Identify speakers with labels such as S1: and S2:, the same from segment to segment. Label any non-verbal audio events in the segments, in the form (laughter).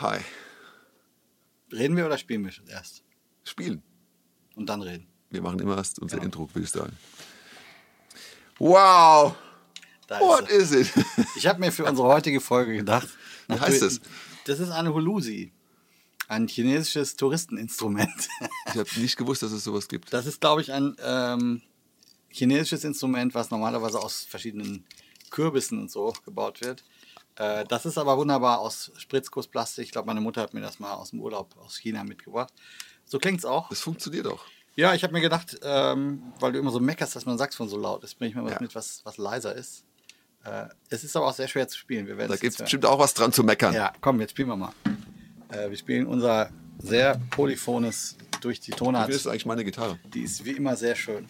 S1: Hi.
S2: Reden wir oder spielen wir erst?
S1: Spielen.
S2: Und dann reden.
S1: Wir machen immer erst unser
S2: Genau.
S1: Intro, würde ich sagen. Wow!
S2: Da
S1: What is it? (laughs)
S2: Ich habe mir für unsere heutige Folge gedacht.
S1: Wie heißt das?
S2: Das ist eine Hulusi. Ein chinesisches Touristeninstrument.
S1: Ich habe nicht gewusst, dass es sowas gibt.
S2: Das ist, glaube ich, ein ähm, chinesisches Instrument, was normalerweise aus verschiedenen Kürbissen und so gebaut wird. Äh, das ist aber wunderbar aus Spritzgussplastik. Ich glaube, meine Mutter hat mir das mal aus dem Urlaub aus China mitgebracht. So klingt's auch.
S1: Das funktioniert auch.
S2: Ja, ich habe mir gedacht, ähm, weil du immer so meckerst, dass mein Saxophon so laut ist, bringe ich mal was
S1: Ja.
S2: mit, was, was leiser ist. Äh, es ist aber auch sehr schwer zu spielen. Wir werden
S1: Da
S2: es
S1: gibt es bestimmt auch was dran zu meckern.
S2: Ja, komm, jetzt spielen wir mal. Äh, wir spielen unser sehr polyphones durch die
S1: Wie
S2: Tonart.
S1: ist eigentlich meine Gitarre?
S2: Die ist wie immer sehr schön.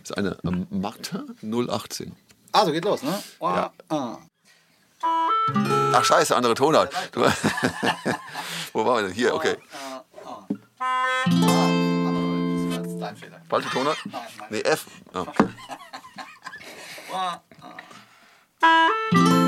S1: Das ist eine ähm, Martin 018.
S2: Also geht los, ne?
S1: Ja.
S2: Ah.
S1: Ach scheiße, andere Tonart. Du, (laughs) Wo waren wir denn? Hier, okay. Falsche Tonart? Nee, F. Ah, (laughs) (laughs)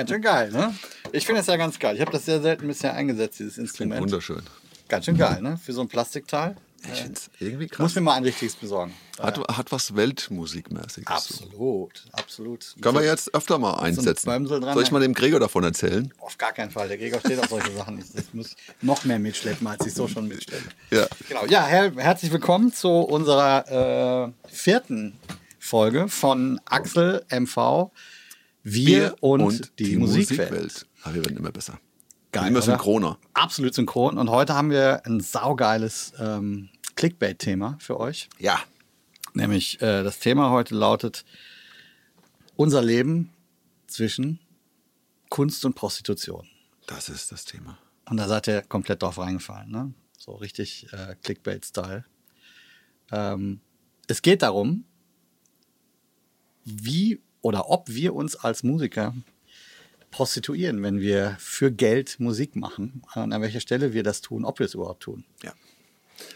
S2: Ganz schön geil, ne? Ich finde das ja ganz geil. Ich habe das sehr selten bisher eingesetzt, dieses
S1: Klingt
S2: Instrument.
S1: wunderschön.
S2: Ganz schön geil, ne? Für so ein Plastikteil.
S1: Ich finde es irgendwie
S2: Ich muss
S1: krass.
S2: mir mal ein richtiges besorgen.
S1: Hat, hat was Weltmusikmäßiges.
S2: Absolut, absolut.
S1: Können wir jetzt öfter mal einsetzen.
S2: Dran,
S1: Soll ich mal dem Gregor davon erzählen?
S2: Auf gar keinen Fall. Der Gregor steht auf solche Sachen nicht. Das muss ich noch mehr mitschleppen, als ich so schon mitschleppe.
S1: Ja.
S2: Genau. Ja, her herzlich willkommen zu unserer äh, vierten Folge von Axel MV. Wir, und, die, Musikwelt.
S1: Aber wir werden immer besser.
S2: Geil,
S1: immer synchroner.
S2: Absolut synchron. Und heute haben wir ein saugeiles ähm, Clickbait-Thema für euch.
S1: Ja.
S2: Nämlich äh, das Thema heute lautet unser Leben zwischen Kunst und Prostitution.
S1: Das ist das Thema.
S2: Und da seid ihr komplett drauf reingefallen, ne? So richtig äh, Clickbait-Style. Ähm, es geht darum, wie oder ob wir uns als Musiker prostituieren, wenn wir für Geld Musik machen. Und an welcher Stelle wir das tun, ob wir es überhaupt tun.
S1: Ja.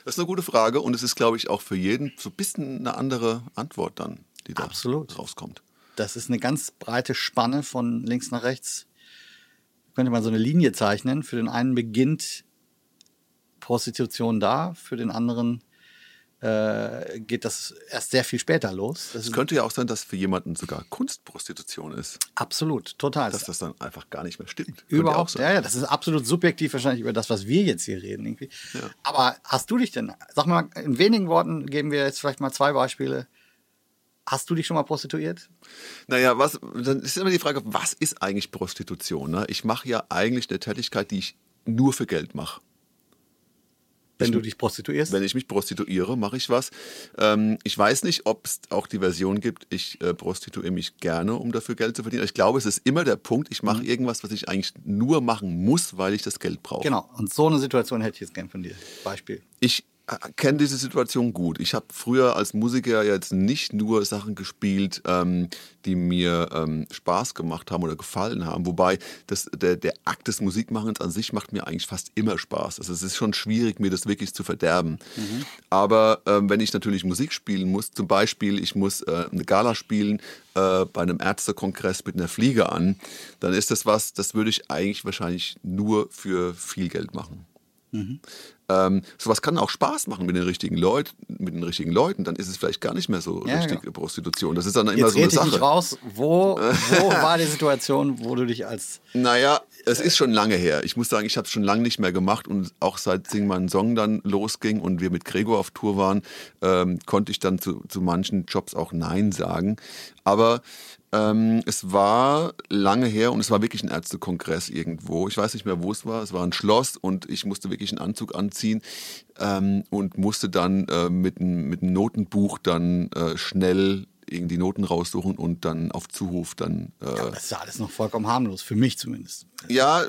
S1: Das ist eine gute Frage und es ist, glaube ich, auch für jeden so ein bisschen eine andere Antwort dann, die da
S2: Absolut.
S1: rauskommt.
S2: Das ist eine ganz breite Spanne von links nach rechts. Könnte man so eine Linie zeichnen. Für den einen beginnt Prostitution da, für den anderen äh, geht das erst sehr viel später los. Das
S1: Es könnte ja auch sein, dass für jemanden sogar Kunstprostitution ist,
S2: absolut, total.
S1: dass das dann einfach gar nicht mehr stimmt.
S2: Überhaupt, ja, ja, das ist absolut subjektiv wahrscheinlich über das, was wir jetzt hier reden. Irgendwie.
S1: Ja.
S2: Aber hast du dich denn, sag mal, in wenigen Worten geben wir jetzt vielleicht mal zwei Beispiele. Hast du dich schon mal prostituiert?
S1: Naja, was, dann ist immer die Frage, was ist eigentlich Prostitution? Ne? Ich mache ja eigentlich eine Tätigkeit, die ich nur für Geld mache.
S2: Wenn
S1: Ich-
S2: du dich prostituierst?
S1: Wenn ich mich prostituiere, mache ich was. Ähm, ich weiß nicht, ob es auch die Version gibt, ich äh, prostituiere mich gerne, um dafür Geld zu verdienen. Ich glaube, es ist immer der Punkt, ich
S2: Mhm.
S1: mache irgendwas, was ich eigentlich nur machen muss, weil ich das Geld brauche.
S2: Genau, und so eine Situation hätte ich jetzt gern von dir. Beispiel.
S1: Ich kenne diese Situation gut. Ich habe früher als Musiker jetzt nicht nur Sachen gespielt, ähm, die mir ähm, Spaß gemacht haben oder gefallen haben. Wobei das, der, der Akt des Musikmachens an sich macht mir eigentlich fast immer Spaß. Also es ist schon schwierig, mir das wirklich zu verderben. Aber ähm, wenn ich natürlich Musik spielen muss, zum Beispiel ich muss äh, eine Gala spielen äh, bei einem Ärztekongress mit einer Fliege an, dann ist das was, das würde ich eigentlich wahrscheinlich nur für viel Geld machen. Ähm, sowas kann auch Spaß machen mit den richtigen Leuten, mit den richtigen Leuten. Dann ist es vielleicht gar nicht mehr so
S2: Ja,
S1: richtig
S2: genau.
S1: Prostitution. Das ist dann immer
S2: Jetzt
S1: so eine
S2: rede ich nicht
S1: Sache.
S2: raus. Wo, wo (laughs) war die Situation, wo du dich als
S1: Naja, es ist schon lange her. Ich muss sagen, ich habe es schon lange nicht mehr gemacht und auch seit Sing meinen Song dann losging und wir mit Gregor auf Tour waren, ähm, konnte ich dann zu, zu manchen Jobs auch Nein sagen. Aber ähm, es war lange her und es war wirklich ein Ärztekongress irgendwo. Ich weiß nicht mehr, wo es war. Es war ein Schloss und ich musste wirklich einen Anzug anziehen ähm, und musste dann äh, mit, einem- mit einem Notenbuch dann äh, schnell irgendwie Noten raussuchen und dann auf Zuruf dann. Äh,
S2: ja, das ist ja alles noch vollkommen harmlos, für mich zumindest.
S1: Ja, äh,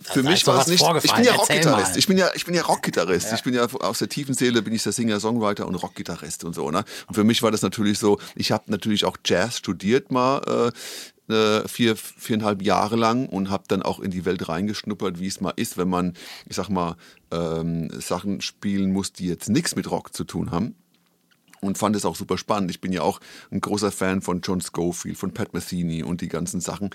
S1: für mich war es nicht. Ich bin ja Rockgitarrist. Ich bin ja, ich bin ja Rockgitarrist. Ja. Ich bin ja aus der tiefen Seele bin ich der Singer, Songwriter und Rockgitarrist und so. Ne? Und für mich war das natürlich so. Ich habe natürlich auch Jazz studiert mal. Äh, äh, vier, viereinhalb Jahre lang und habe dann auch in die Welt reingeschnuppert, wie es mal ist, wenn man, ich sag mal, ähm, Sachen spielen muss, die jetzt nichts mit Rock zu tun haben und fand es auch super spannend. Ich bin ja auch ein großer Fan von John Schofield, von Pat Metheny und die ganzen Sachen.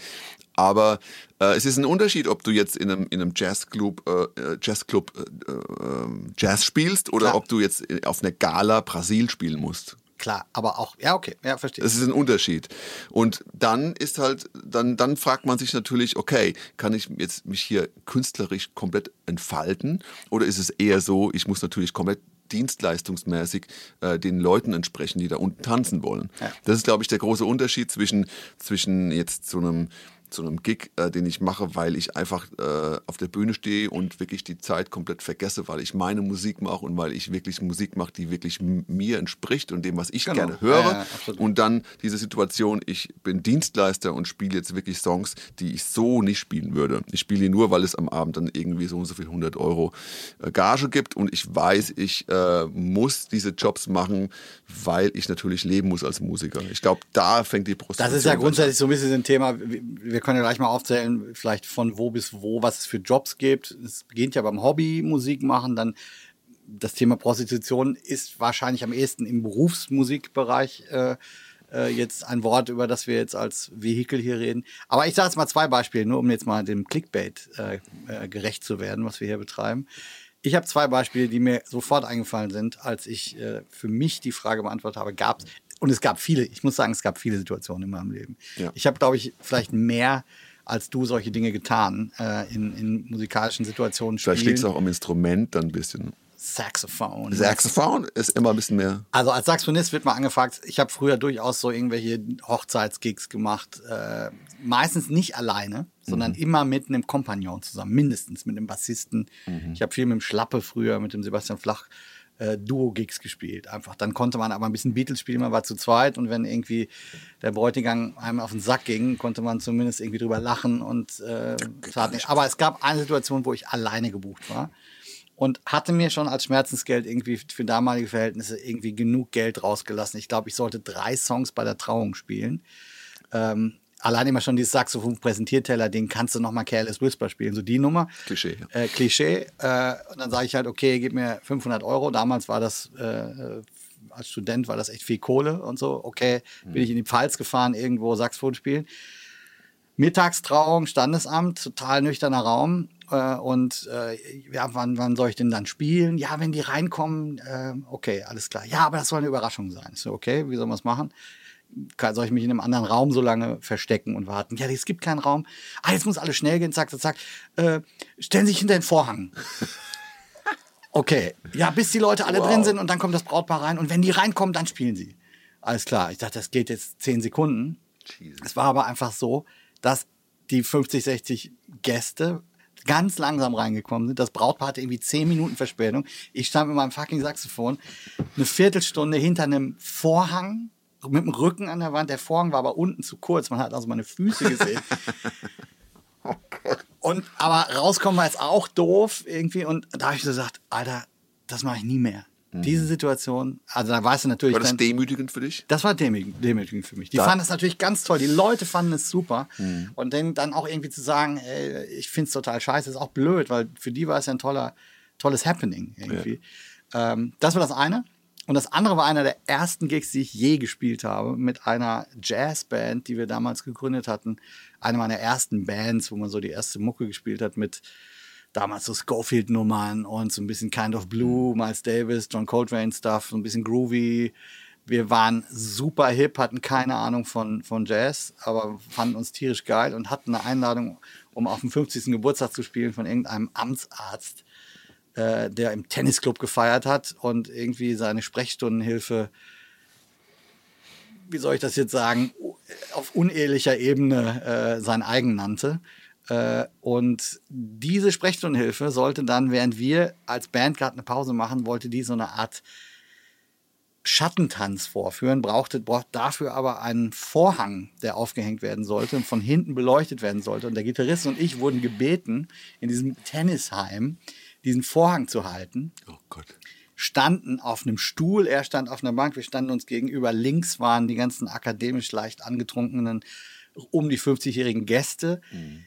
S1: Aber äh, es ist ein Unterschied, ob du jetzt in einem, in einem Jazzclub, äh, äh Jazzclub äh, äh, Jazz spielst oder Klar. ob du jetzt auf einer Gala Brasil spielen musst.
S2: Klar, aber auch, ja, okay, ja, verstehe.
S1: Das ist ein Unterschied. Und dann ist halt, dann, dann fragt man sich natürlich, okay, kann ich jetzt mich hier künstlerisch komplett entfalten? Oder ist es eher so, ich muss natürlich komplett dienstleistungsmäßig äh, den Leuten entsprechen, die da unten tanzen wollen. Ja. Das ist, glaube ich, der große Unterschied zwischen, zwischen jetzt so einem zu einem Gig, äh, den ich mache, weil ich einfach äh, auf der Bühne stehe und wirklich die Zeit komplett vergesse, weil ich meine Musik mache und weil ich wirklich Musik mache, die wirklich mir entspricht und dem, was ich genau. gerne höre. Ja, und dann diese Situation, ich bin Dienstleister und spiele jetzt wirklich Songs, die ich so nicht spielen würde. Ich spiele die nur, weil es am Abend dann irgendwie so und so viel 100 Euro äh, Gage gibt und ich weiß, ich äh, muss diese Jobs machen, weil ich natürlich leben muss als Musiker. Ich glaube, da fängt die
S2: Prostitution an. Das ist ja grundsätzlich so ein bisschen ein Thema. Wir wir können ja gleich mal aufzählen, vielleicht von wo bis wo, was es für Jobs gibt. Es beginnt ja beim Hobby, Musik machen, dann das Thema Prostitution ist wahrscheinlich am ehesten im Berufsmusikbereich äh, äh, jetzt ein Wort, über das wir jetzt als Vehikel hier reden. Aber ich sage jetzt mal zwei Beispiele, nur um jetzt mal dem Clickbait äh, äh, gerecht zu werden, was wir hier betreiben. Ich habe zwei Beispiele, die mir sofort eingefallen sind, als ich äh, für mich die Frage beantwortet habe, gab es und es gab viele, ich muss sagen, es gab viele Situationen in meinem Leben. Ja. Ich habe, glaube ich, vielleicht mehr als du solche Dinge getan äh, in, in musikalischen Situationen.
S1: Vielleicht liegt es auch am Instrument dann ein bisschen.
S2: Saxophon.
S1: Saxophon ist immer ein bisschen mehr.
S2: Also als Saxophonist wird man angefragt. Ich habe früher durchaus so irgendwelche Hochzeitsgigs gemacht. Äh, meistens nicht alleine, sondern mhm. immer mit einem Kompagnon zusammen. Mindestens mit einem Bassisten. Mhm. Ich habe viel mit dem Schlappe früher, mit dem Sebastian Flach äh, Duo-Gigs gespielt. Einfach. Dann konnte man aber ein bisschen Beatles spielen, man war zu zweit und wenn irgendwie der Bräutigam einem auf den Sack ging, konnte man zumindest irgendwie drüber lachen und äh. Aber es gab eine Situation, wo ich alleine gebucht war und hatte mir schon als Schmerzensgeld irgendwie für damalige Verhältnisse irgendwie genug Geld rausgelassen. Ich glaube, ich sollte drei Songs bei der Trauung spielen. Ähm, allein immer schon dieses Saxophon Präsentierteller, den kannst du nochmal Careless Whisper spielen, so die Nummer.
S1: Klischee.
S2: Ja. Äh, Klischee. Äh, und dann sage ich halt, okay, gib mir 500 Euro. Damals war das, äh, als Student war das echt viel Kohle und so. Okay, mhm. bin ich in die Pfalz gefahren, irgendwo Saxophon spielen. Mittagstrauung, Standesamt, total nüchterner Raum. Äh, und äh, ja, wann, wann soll ich denn dann spielen? Ja, wenn die reinkommen, äh, okay, alles klar. Ja, aber das soll eine Überraschung sein. Ich so, okay, wie soll man es machen? Soll ich mich in einem anderen Raum so lange verstecken und warten? Ja, es gibt keinen Raum. Ah, jetzt muss alles schnell gehen, zack, zack, zack. Äh, stellen Sie sich hinter den Vorhang. (laughs) Okay, ja, bis die Leute alle wow. drin sind und dann kommt das Brautpaar rein und wenn die reinkommen, dann spielen sie. Alles klar. Ich dachte, das geht jetzt zehn Sekunden. Jesus. Es war aber einfach so, dass die 50, 60 Gäste ganz langsam reingekommen sind. Das Brautpaar hatte irgendwie zehn Minuten Verspätung. Ich stand mit meinem fucking Saxophon eine Viertelstunde hinter einem Vorhang mit dem Rücken an der Wand. Der Vorhang war aber unten zu kurz. Man hat also meine Füße gesehen. (laughs) oh und aber rauskommen war jetzt auch doof irgendwie. Und da habe ich so gesagt, Alter, das mache ich nie mehr. Mhm. Diese Situation, also da weißt du natürlich.
S1: War das
S2: dann,
S1: demütigend für dich?
S2: Das war demütigend, demütigend für mich. Die da. fanden das natürlich ganz toll. Die Leute fanden es super. Mhm. Und dann, dann auch irgendwie zu sagen, ey, ich finde es total scheiße, ist auch blöd, weil für die war es ja ein toller, tolles Happening irgendwie. Ja. Ähm, das war das eine. Und das andere war einer der ersten Gigs, die ich je gespielt habe, mit einer Jazzband, die wir damals gegründet hatten. Eine meiner ersten Bands, wo man so die erste Mucke gespielt hat mit damals so Schofield-Nummern und so ein bisschen Kind of Blue, Miles Davis, John Coltrane-Stuff, so ein bisschen groovy. Wir waren super hip, hatten keine Ahnung von, von Jazz, aber fanden uns tierisch geil und hatten eine Einladung, um auf dem 50. Geburtstag zu spielen von irgendeinem Amtsarzt äh, der im Tennisclub gefeiert hat und irgendwie seine Sprechstundenhilfe, wie soll ich das jetzt sagen, auf unehelicher Ebene äh, sein eigen nannte. Äh, und diese Sprechstundenhilfe sollte dann, während wir als Band gerade eine Pause machen, wollte die so eine Art Schattentanz vorführen, brauchte, braucht dafür aber einen Vorhang, der aufgehängt werden sollte und von hinten beleuchtet werden sollte. Und der Gitarrist und ich wurden gebeten, in diesem Tennisheim diesen Vorhang zu halten.
S1: Oh Gott.
S2: Standen auf einem Stuhl, er stand auf einer Bank, wir standen uns gegenüber. Links waren die ganzen akademisch leicht angetrunkenen, um die 50-jährigen Gäste. Mhm.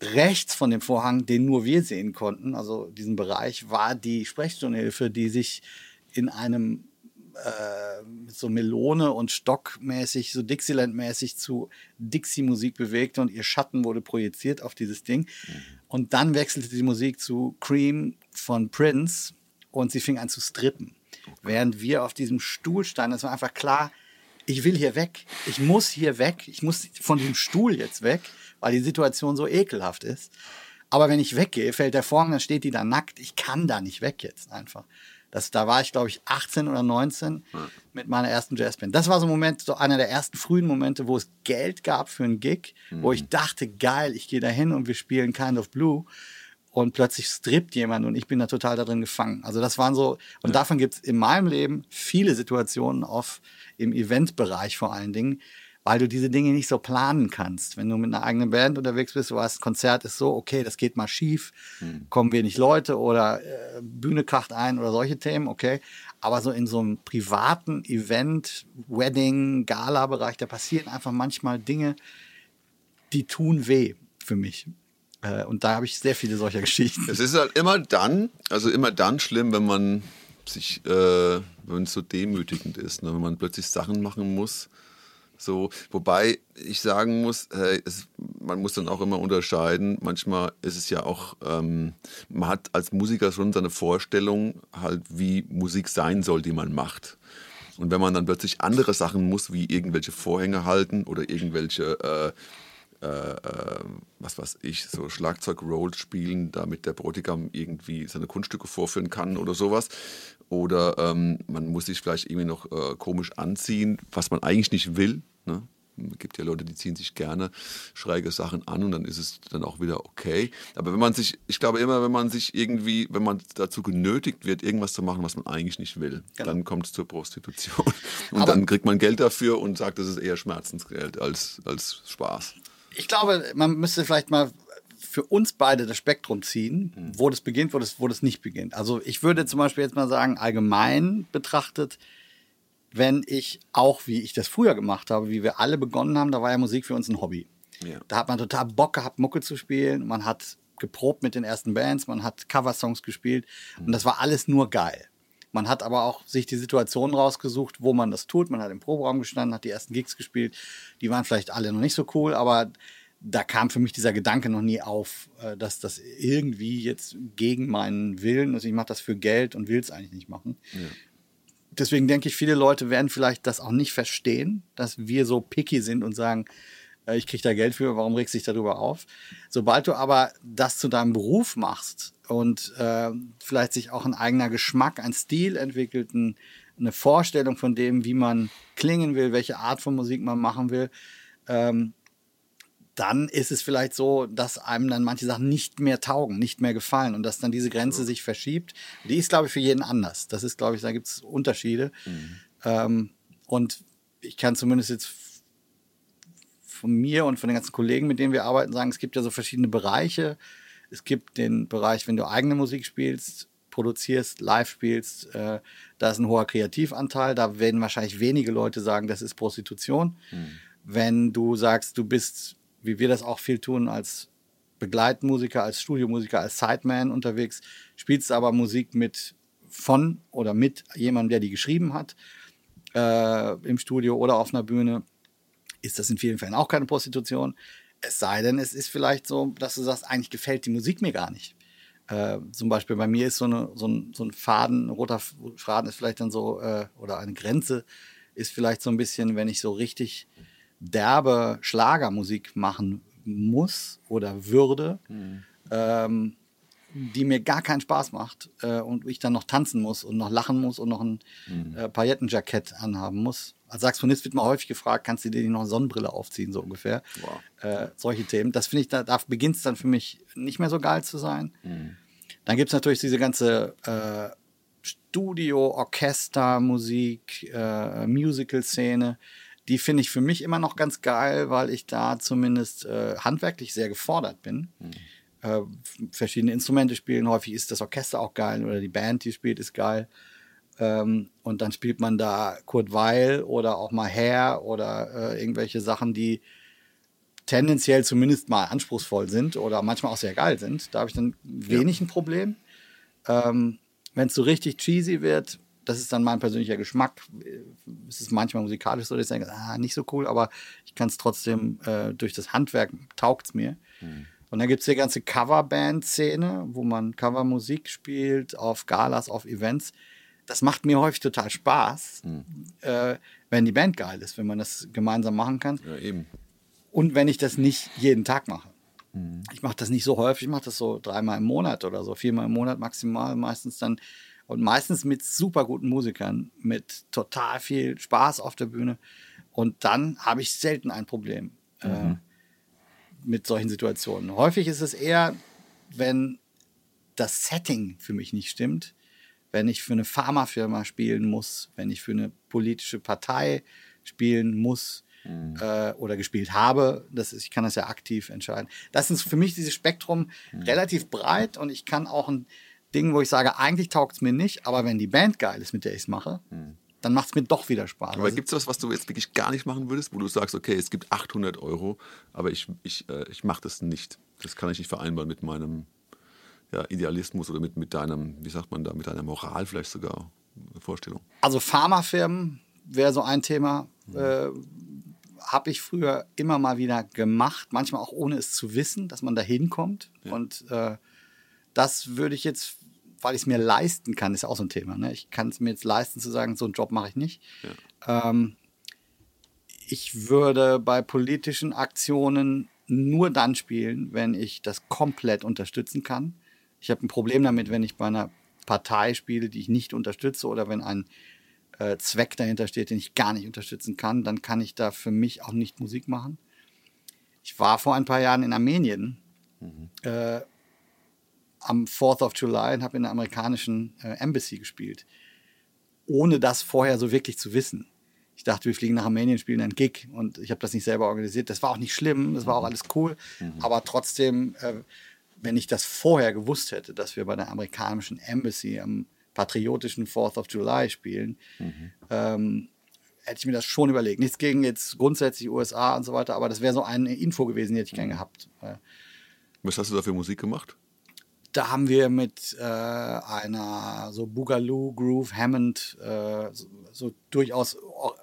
S2: Rechts von dem Vorhang, den nur wir sehen konnten, also diesen Bereich, war die Sprechstundenhilfe, die sich in einem äh, so Melone und Stockmäßig, so Dixieland-mäßig zu Dixie-Musik bewegte und ihr Schatten wurde projiziert auf dieses Ding. Mhm. Und dann wechselte die Musik zu Cream von Prince und sie fing an zu strippen. Okay. Während wir auf diesem Stuhl standen, es war einfach klar, ich will hier weg. Ich muss hier weg. Ich muss von diesem Stuhl jetzt weg, weil die Situation so ekelhaft ist. Aber wenn ich weggehe, fällt der Vorhang, dann steht die da nackt. Ich kann da nicht weg jetzt einfach. Das, da war ich, glaube ich, 18 oder 19 ja. mit meiner ersten Jazzband. Das war so ein Moment, so einer der ersten frühen Momente, wo es Geld gab für einen Gig, mhm. wo ich dachte, geil, ich gehe da hin und wir spielen Kind of Blue. Und plötzlich strippt jemand und ich bin da total darin gefangen. Also das waren so, und ja. davon gibt es in meinem Leben viele Situationen auf, im Eventbereich vor allen Dingen, weil du diese Dinge nicht so planen kannst. Wenn du mit einer eigenen Band unterwegs bist, du weißt, Konzert ist so, okay, das geht mal schief, mhm. kommen wenig Leute oder äh, Bühne kracht ein oder solche Themen, okay. Aber so in so einem privaten Event, Wedding, Gala-Bereich, da passieren einfach manchmal Dinge, die tun weh für mich. Äh, und da habe ich sehr viele solcher (laughs) Geschichten.
S1: Es ist halt immer dann, also immer dann schlimm, wenn man sich, äh, wenn es so demütigend ist, ne? wenn man plötzlich Sachen machen muss, so, wobei ich sagen muss, hey, es, man muss dann auch immer unterscheiden. Manchmal ist es ja auch, ähm, man hat als Musiker schon seine Vorstellung, halt, wie Musik sein soll, die man macht. Und wenn man dann plötzlich andere Sachen muss, wie irgendwelche Vorhänge halten oder irgendwelche äh, äh, äh, was weiß ich, so Schlagzeug-Rolls spielen, damit der Bräutigam irgendwie seine Kunststücke vorführen kann oder sowas. Oder ähm, man muss sich vielleicht irgendwie noch äh, komisch anziehen, was man eigentlich nicht will. Ne? Es gibt ja Leute, die ziehen sich gerne schräge Sachen an und dann ist es dann auch wieder okay. Aber wenn man sich, ich glaube immer, wenn man sich irgendwie, wenn man dazu genötigt wird, irgendwas zu machen, was man eigentlich nicht will, genau. dann kommt es zur Prostitution. (laughs) Und Aber dann kriegt man Geld dafür und sagt, das ist eher Schmerzensgeld als, als Spaß
S2: ich glaube, man müsste vielleicht mal für uns beide das Spektrum ziehen, mhm. wo das beginnt, wo das, wo das nicht beginnt. Also ich würde zum Beispiel jetzt mal sagen, allgemein betrachtet, wenn ich auch, wie ich das früher gemacht habe, wie wir alle begonnen haben, da war ja Musik für uns ein Hobby. Ja. Da hat man total Bock gehabt, Mucke zu spielen. Man hat geprobt mit den ersten Bands, man hat Coversongs gespielt mhm. und das war alles nur geil. Man hat aber auch sich die Situation rausgesucht, wo man das tut. Man hat im Proberaum gestanden, hat die ersten Gigs gespielt. Die waren vielleicht alle noch nicht so cool, aber da kam für mich dieser Gedanke noch nie auf, äh, dass das irgendwie jetzt gegen meinen Willen, also ich mache das für Geld und will es eigentlich nicht machen. Ja. Deswegen denke ich, viele Leute werden vielleicht das auch nicht verstehen, dass wir so picky sind und sagen, äh, ich kriege da Geld für, warum regst du dich darüber auf? Sobald du aber das zu deinem Beruf machst und äh, vielleicht sich auch ein eigener Geschmack, ein Stil entwickelt, ein, eine Vorstellung von dem, wie man klingen will, welche Art von Musik man machen will, ähm, dann ist es vielleicht so, dass einem dann manche Sachen nicht mehr taugen, nicht mehr gefallen und dass dann diese Grenze sich verschiebt. Die ist, glaube ich, für jeden anders. Das ist, glaube ich, da gibt es Unterschiede. Mhm. Ähm, und ich kann zumindest jetzt von mir und von den ganzen Kollegen, mit denen wir arbeiten, sagen, es gibt ja so verschiedene Bereiche. Es gibt den Bereich, wenn du eigene Musik spielst, produzierst, live spielst, äh, da ist ein hoher Kreativanteil. Da werden wahrscheinlich wenige Leute sagen, das ist Prostitution. Mhm. Wenn du sagst, du bist, wie wir das auch viel tun, als Begleitmusiker, als Studiomusiker, als Sideman unterwegs, spielst aber Musik mit von oder mit jemandem, der die geschrieben hat, äh, im Studio oder auf einer Bühne, ist das in vielen Fällen auch keine Prostitution. Es sei denn, es ist vielleicht so, dass du sagst, eigentlich gefällt die Musik mir gar nicht. Äh, zum Beispiel bei mir ist so, eine, so, ein, so ein Faden, ein roter Faden ist vielleicht dann so, äh, oder eine Grenze ist vielleicht so ein bisschen, wenn ich so richtig derbe Schlagermusik machen muss oder würde, mhm. ähm, die mir gar keinen Spaß macht äh, und ich dann noch tanzen muss und noch lachen muss und noch ein mhm. äh, Paillettenjackett anhaben muss. Als Saxophonist wird man häufig gefragt, kannst du dir noch eine Sonnenbrille aufziehen, so ungefähr. Wow. Äh, solche Themen. Das finde ich, da, da beginnt es dann für mich nicht mehr so geil zu sein. Mhm. Dann gibt es natürlich diese ganze äh, Studio, Orchester, Musik, äh, Musical-Szene, die finde ich für mich immer noch ganz geil, weil ich da zumindest äh, handwerklich sehr gefordert bin. Mhm. Äh, verschiedene Instrumente spielen, häufig ist das Orchester auch geil oder die Band, die spielt, ist geil. Ähm, und dann spielt man da Kurt Weil oder auch mal Hair oder äh, irgendwelche Sachen, die tendenziell zumindest mal anspruchsvoll sind oder manchmal auch sehr geil sind. Da habe ich dann wenig ja. ein Problem. Ähm, Wenn es so richtig cheesy wird, das ist dann mein persönlicher Geschmack. Es ist manchmal musikalisch so, dass ich denke, ah, nicht so cool, aber ich kann es trotzdem äh, durch das Handwerk taugt es mir. Mhm. Und dann gibt es die ganze Coverband-Szene, wo man Covermusik spielt, auf Galas, auf Events. Das macht mir häufig total Spaß, mhm. äh, wenn die Band geil ist, wenn man das gemeinsam machen kann.
S1: Ja, eben.
S2: Und wenn ich das nicht jeden Tag mache. Mhm. Ich mache das nicht so häufig, ich mache das so dreimal im Monat oder so, viermal im Monat maximal, meistens dann und meistens mit super guten Musikern, mit total viel Spaß auf der Bühne. Und dann habe ich selten ein Problem äh, mhm. äh, mit solchen Situationen. Häufig ist es eher, wenn das Setting für mich nicht stimmt, wenn ich für eine Pharmafirma spielen muss, wenn ich für eine politische Partei spielen muss mhm. äh, oder gespielt habe. Das ist, ich kann das ja aktiv entscheiden. Das ist für mich dieses Spektrum mhm. relativ breit und ich kann auch ein Ding, wo ich sage, eigentlich taugt es mir nicht, aber wenn die Band geil ist, mit der ich es mache, hm. Dann macht es mir doch wieder Spaß.
S1: Aber gibt es was, was du jetzt wirklich gar nicht machen würdest, wo du sagst, okay, es gibt 800 Euro, aber ich, ich, äh, ich mache das nicht. Das kann ich nicht vereinbaren mit meinem ja, Idealismus oder mit, mit deinem, wie sagt man da, mit deiner Moral vielleicht sogar, Vorstellung.
S2: Also Pharmafirmen wäre so ein Thema. Hm. Äh, habe ich früher immer mal wieder gemacht, manchmal auch ohne es zu wissen, dass man da hinkommt. Ja. Und äh, das würde ich jetzt weil ich es mir leisten kann, ist auch so ein Thema. Ne? Ich kann es mir jetzt leisten zu sagen, so einen Job mache ich nicht. Ja. Ähm, ich würde bei politischen Aktionen nur dann spielen, wenn ich das komplett unterstützen kann. Ich habe ein Problem damit, wenn ich bei einer Partei spiele, die ich nicht unterstütze oder wenn ein äh, Zweck dahinter steht, den ich gar nicht unterstützen kann, dann kann ich da für mich auch nicht Musik machen. Ich war vor ein paar Jahren in Armenien mhm. äh, am 4th of July und habe in der amerikanischen äh, Embassy gespielt. Ohne das vorher so wirklich zu wissen. Ich dachte, wir fliegen nach Armenien, spielen einen Gig und ich habe das nicht selber organisiert. Das war auch nicht schlimm, das war auch alles cool. Mhm. Aber trotzdem, äh, wenn ich das vorher gewusst hätte, dass wir bei der amerikanischen Embassy am patriotischen 4th of July spielen, mhm. ähm, hätte ich mir das schon überlegt. Nichts gegen jetzt grundsätzlich USA und so weiter, aber das wäre so eine Info gewesen, die hätte ich gern gehabt.
S1: Was hast du da für Musik gemacht?
S2: Da haben wir mit äh, einer so Boogaloo, Groove, Hammond, äh, so, so, durchaus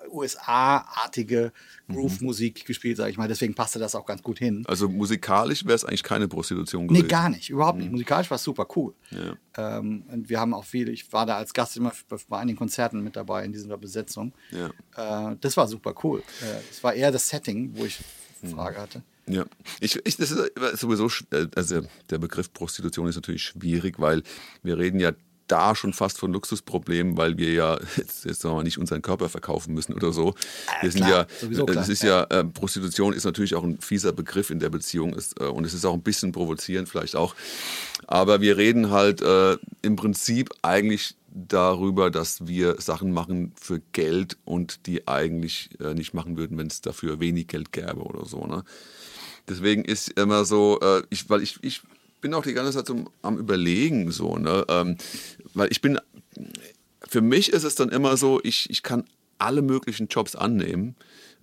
S2: USA-artige Groove-Musik mhm. gespielt, sage ich mal. Deswegen passte das auch ganz gut hin.
S1: Also musikalisch wäre es eigentlich keine Prostitution gewesen?
S2: Nee, gar nicht, überhaupt nicht. Mhm. Musikalisch war es super cool. Ja. Ähm, und wir haben auch viele, ich war da als Gast immer bei einigen Konzerten mit dabei in dieser Besetzung. Ja. Äh, das war super cool. Äh, es war eher das Setting, wo ich mhm. Frage hatte.
S1: Ja, ich, ich, das ist sowieso, äh, also der Begriff Prostitution ist natürlich schwierig, weil wir reden ja da schon fast von Luxusproblemen, weil wir ja (laughs) jetzt, jetzt sagen wir mal, nicht unseren Körper verkaufen müssen oder so. Wir ja, sind klar, ja, äh, das ist ja, äh, Prostitution ist natürlich auch ein fieser Begriff in der Beziehung ist, äh, und es ist auch ein bisschen provozierend vielleicht auch. Aber wir reden halt äh, im Prinzip eigentlich darüber, dass wir Sachen machen für Geld und die eigentlich äh, nicht machen würden, wenn es dafür wenig Geld gäbe oder so. Ne? Deswegen ist immer so, äh, ich, weil ich, ich bin auch die ganze Zeit so am Überlegen, so, ne? Ähm, weil ich bin, für mich ist es dann immer so, ich, ich kann alle möglichen Jobs annehmen.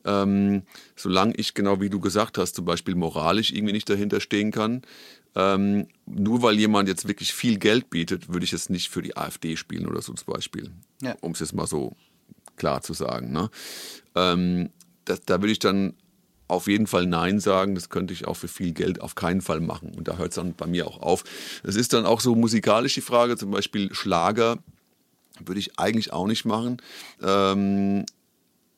S1: Ähm, solange ich, genau wie du gesagt hast, zum Beispiel moralisch irgendwie nicht dahinter stehen kann. Ähm, nur weil jemand jetzt wirklich viel Geld bietet, würde ich es nicht für die AfD spielen oder so zum Beispiel. Ja. Um es jetzt mal so klar zu sagen. Ne? Ähm, das, da würde ich dann auf jeden Fall Nein sagen. Das könnte ich auch für viel Geld auf keinen Fall machen. Und da hört es dann bei mir auch auf. Es ist dann auch so musikalisch die Frage, zum Beispiel Schlager würde ich eigentlich auch nicht machen. Ähm,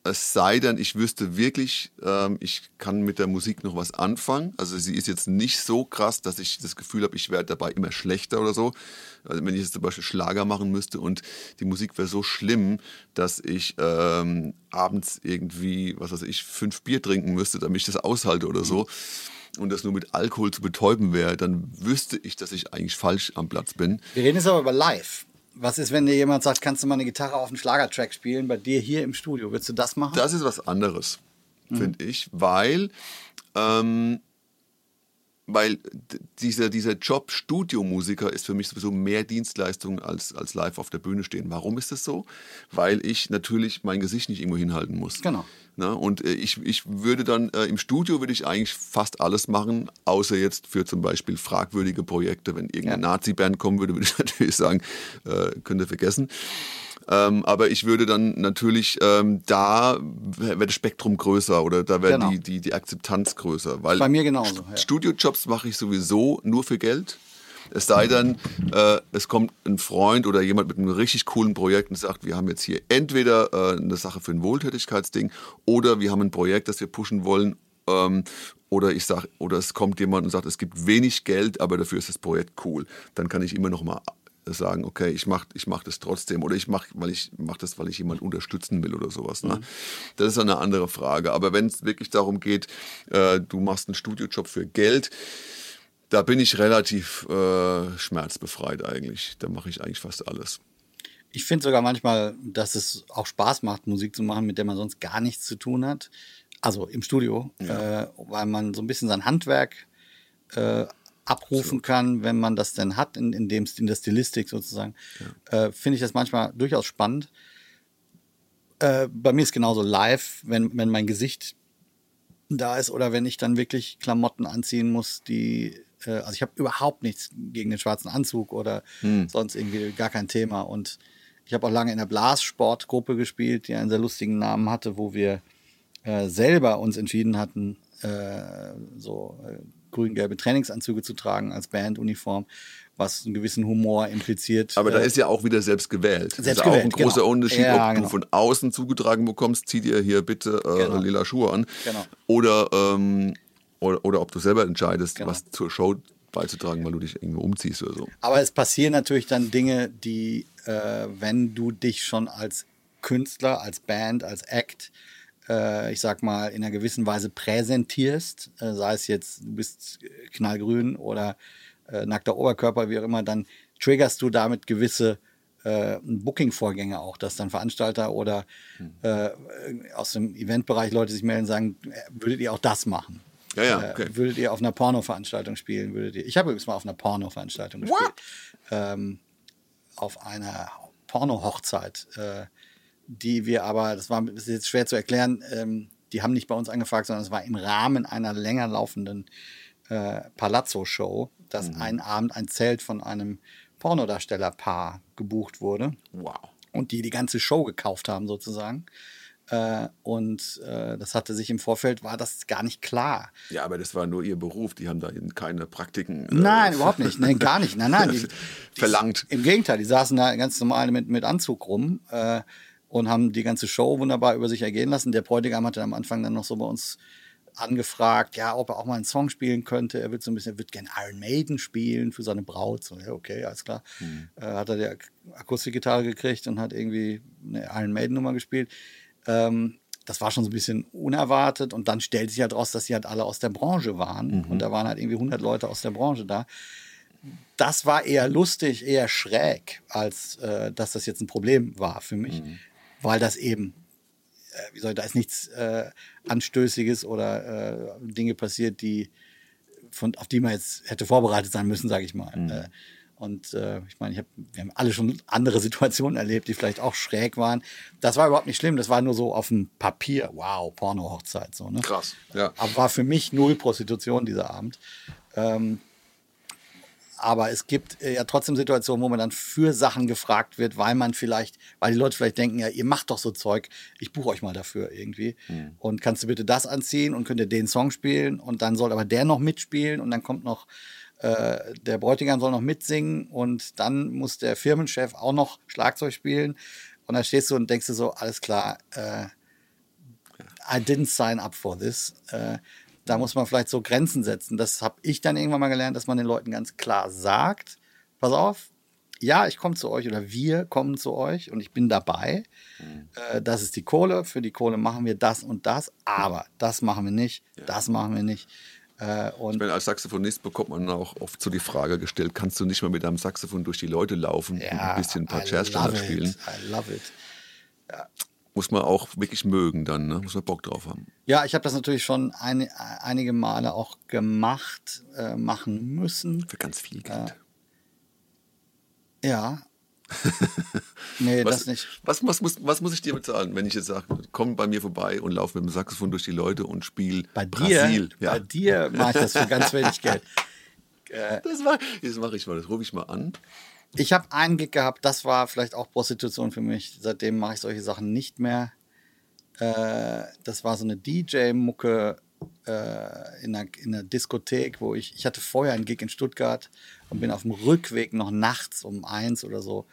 S1: es sei denn, ich wüsste wirklich, ähm, ich kann mit der Musik noch was anfangen. Also sie ist jetzt nicht so krass, dass ich das Gefühl habe, ich werde dabei immer schlechter oder so. Also wenn ich jetzt zum Beispiel Schlager machen müsste und die Musik wäre so schlimm, dass ich ähm, abends irgendwie, was weiß ich, fünf Bier trinken müsste, damit ich das aushalte oder so. Und das nur mit Alkohol zu betäuben wäre, dann wüsste ich, dass ich eigentlich falsch am Platz bin.
S2: Wir reden jetzt aber über live. Was ist, wenn dir jemand sagt, kannst du mal eine Gitarre auf einen Schlagertrack spielen, bei dir hier im Studio? Würdest du das machen?
S1: Das ist was anderes, mhm. finde ich, weil ähm, weil dieser, dieser Job Studiomusiker ist für mich sowieso mehr Dienstleistung als, als live auf der Bühne stehen. Warum ist das so? Weil ich natürlich mein Gesicht nicht irgendwo hinhalten muss.
S2: Genau.
S1: Na, und äh, ich, ich würde dann äh, im Studio würde ich eigentlich fast alles machen, außer jetzt für zum Beispiel fragwürdige Projekte. Wenn irgendeine ja. Nazi-Band kommen würde, (laughs) würde ich natürlich sagen, äh, könnt ihr vergessen. Ähm, aber ich würde dann natürlich, ähm, da wäre das Spektrum größer oder da wäre genau. die, die, die Akzeptanz größer. Weil
S2: Bei mir genauso.
S1: Ja. Studiojobs mache ich sowieso nur für Geld. Es sei denn, äh, es kommt ein Freund oder jemand mit einem richtig coolen Projekt und sagt, wir haben jetzt hier entweder äh, eine Sache für ein Wohltätigkeitsding oder wir haben ein Projekt, das wir pushen wollen. Ähm, oder ich sag, oder es kommt jemand und sagt, es gibt wenig Geld, aber dafür ist das Projekt cool. Dann kann ich immer noch mal sagen, okay, ich mache ich mach das trotzdem oder ich mache weil ich mach das, weil ich jemanden unterstützen will oder sowas. Ne? Mhm. Das ist eine andere Frage. Aber wenn es wirklich darum geht, äh, du machst einen Studiojob für Geld, da bin ich relativ äh, schmerzbefreit eigentlich. Da mache ich eigentlich fast alles.
S2: Ich finde sogar manchmal, dass es auch Spaß macht, Musik zu machen, mit der man sonst gar nichts zu tun hat. Also im Studio, ja. äh, weil man so ein bisschen sein Handwerk äh, abrufen kann, wenn man das denn hat, in, in, dem, in der Stilistik sozusagen, ja. äh, finde ich das manchmal durchaus spannend. Äh, bei mir ist genauso live, wenn, wenn mein Gesicht da ist oder wenn ich dann wirklich Klamotten anziehen muss, die, äh, also ich habe überhaupt nichts gegen den schwarzen Anzug oder hm. sonst irgendwie gar kein Thema. Und ich habe auch lange in der Blassportgruppe gespielt, die einen sehr lustigen Namen hatte, wo wir äh, selber uns entschieden hatten, äh, so äh, grün-gelbe Trainingsanzüge zu tragen als Banduniform, was einen gewissen Humor impliziert.
S1: Aber da ist ja auch wieder selbst gewählt.
S2: Selbst
S1: das ist
S2: gewählt,
S1: auch ein großer
S2: genau.
S1: Unterschied,
S2: ja,
S1: ob
S2: genau.
S1: du von außen zugetragen bekommst, zieh dir hier bitte äh,
S2: Genau.
S1: lila Schuhe an.
S2: Genau.
S1: Oder, ähm, oder, oder ob du selber entscheidest,
S2: Genau.
S1: was zur Show beizutragen, weil du dich irgendwo umziehst oder so.
S2: Aber es passieren natürlich dann Dinge, die, äh, wenn du dich schon als Künstler, als Band, als Act, äh, ich sag mal, in einer gewissen Weise präsentierst, äh, sei es jetzt, du bist knallgrün oder äh, nackter Oberkörper, wie auch immer, dann triggerst du damit gewisse äh, Booking-Vorgänge auch, dass dann Veranstalter oder äh, aus dem Eventbereich Leute sich melden und sagen, äh, würdet ihr auch das machen?
S1: Ja, ja,
S2: Äh,
S1: okay.
S2: Würdet ihr auf einer Porno-Veranstaltung spielen? Würdet ihr? Ich habe übrigens mal auf einer Porno-Veranstaltung gespielt. Ähm, auf einer Porno-Hochzeit, äh, die wir aber, das war ist jetzt schwer zu erklären, ähm, die haben nicht bei uns angefragt, sondern es war im Rahmen einer länger laufenden äh, Palazzo-Show, dass
S1: Mhm.
S2: einen Abend ein Zelt von einem Pornodarstellerpaar gebucht wurde
S1: Wow.
S2: und die die ganze Show gekauft haben sozusagen. Äh, und äh, das hatte sich im Vorfeld, war das gar nicht klar.
S1: Ja, aber das war nur ihr Beruf. Die haben da keine Praktiken. äh,
S2: Nein, überhaupt nicht. Nein, gar nicht. Nein, nein. (laughs) Die,
S1: Verlangt.
S2: Im Gegenteil, die saßen da ganz normal mit, mit Anzug rum äh, und haben die ganze Show wunderbar über sich ergehen lassen. Der Bräutigam hatte am Anfang dann noch so bei uns angefragt, ja, ob er auch mal einen Song spielen könnte. Er wird so ein bisschen, er wird gerne Iron Maiden spielen für seine Braut. So, ja, okay, alles klar. Äh, hat er die Ak Akustikgitarre gekriegt und hat irgendwie eine Iron Maiden Nummer gespielt. Ähm, das war schon so ein bisschen unerwartet und dann stellt sich halt raus, dass sie halt alle aus der Branche waren und da waren halt irgendwie 100 Leute aus der Branche da das war eher lustig, eher schräg, als äh, dass das jetzt ein Problem war für mich, weil das eben, äh, wie soll da ist nichts äh, Anstößiges oder äh, Dinge passiert, die von, auf die man jetzt hätte vorbereitet sein müssen, sage ich mal. Äh, und äh, ich meine, ich hab, wir haben alle schon andere (laughs) Situationen erlebt, die vielleicht auch schräg waren. Das war überhaupt nicht schlimm, das war nur so auf dem Papier, wow, Porno-Hochzeit. So, ne?
S1: Krass. Ja.
S2: Aber war für mich null Prostitution dieser Abend. Ähm, aber es gibt äh, ja trotzdem Situationen, wo man dann für Sachen gefragt wird, weil man vielleicht, weil die Leute vielleicht denken, ja, ihr macht doch so Zeug, ich buche euch mal dafür irgendwie. Und kannst du bitte das anziehen und könnt ihr den Song spielen und dann soll aber der noch mitspielen und dann kommt noch äh, der Bräutigam soll noch mitsingen und dann muss der Firmenchef auch noch Schlagzeug spielen. Und dann stehst du und denkst du so, alles klar, äh, I didn't sign up for this. Äh, da muss man vielleicht so Grenzen setzen. Das habe ich dann irgendwann mal gelernt, dass man den Leuten ganz klar sagt, pass auf, ja, ich komme zu euch oder wir kommen zu euch und ich bin dabei. Äh, das ist die Kohle. Für die Kohle machen wir das und das, aber das machen wir nicht, das machen wir nicht. Äh, und
S1: Ich meine, als Saxophonist bekommt man auch oft so die Frage gestellt, kannst du nicht mal mit deinem Saxophon durch die Leute laufen und ein bisschen ein paar Jazzstandards spielen?
S2: I love it.
S1: Muss man auch wirklich mögen dann, ne? muss man Bock drauf haben.
S2: Ja, ich habe das natürlich schon ein, einige Male auch gemacht, äh, machen müssen.
S1: Für ganz viel Geld.
S2: Ja. (laughs) nee,
S1: Was,
S2: das nicht.
S1: Was, was, muss, was muss ich dir bezahlen, wenn ich jetzt sage, komm bei mir vorbei und lauf mit dem Saxophon durch die Leute und spiel
S2: Bei
S1: Brasil?
S2: dir,
S1: Ja.
S2: bei dir mache ich das für ganz wenig Geld. (laughs)
S1: Das, war, das mache ich mal, das rufe ich mal an.
S2: Ich habe einen Gig gehabt, das war vielleicht auch Prostitution für mich. Seitdem mache ich solche Sachen nicht mehr. Äh, das war so eine DJ-Mucke äh, in, einer, in einer Diskothek, wo ich, ich hatte vorher einen Gig in Stuttgart und bin auf dem Rückweg noch nachts um eins oder so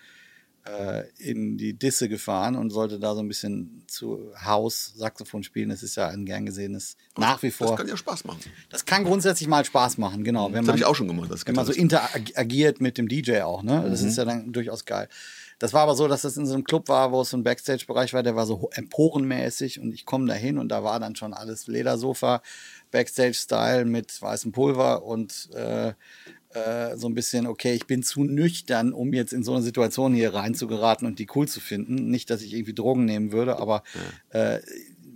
S2: in die Disse gefahren und sollte da so ein bisschen zu Haus Saxophon spielen. Das ist ja ein gern gesehenes, nach wie vor.
S1: Das kann ja Spaß machen.
S2: Das kann grundsätzlich mal Spaß machen, genau. Wenn
S1: Das habe ich auch schon gemacht. Das
S2: wenn man so interagiert mit dem DJ auch, ne? Das ist ja dann durchaus geil. Das war aber so, dass das in so einem Club war, wo es so ein Backstage-Bereich war, der war so emporenmäßig und ich komme da hin und da war dann schon alles Ledersofa, Backstage-Style mit weißem Pulver und äh, äh, so ein bisschen, okay, ich bin zu nüchtern, um jetzt in so eine Situation hier reinzugeraten und die cool zu finden. Nicht, dass ich irgendwie Drogen nehmen würde, aber äh,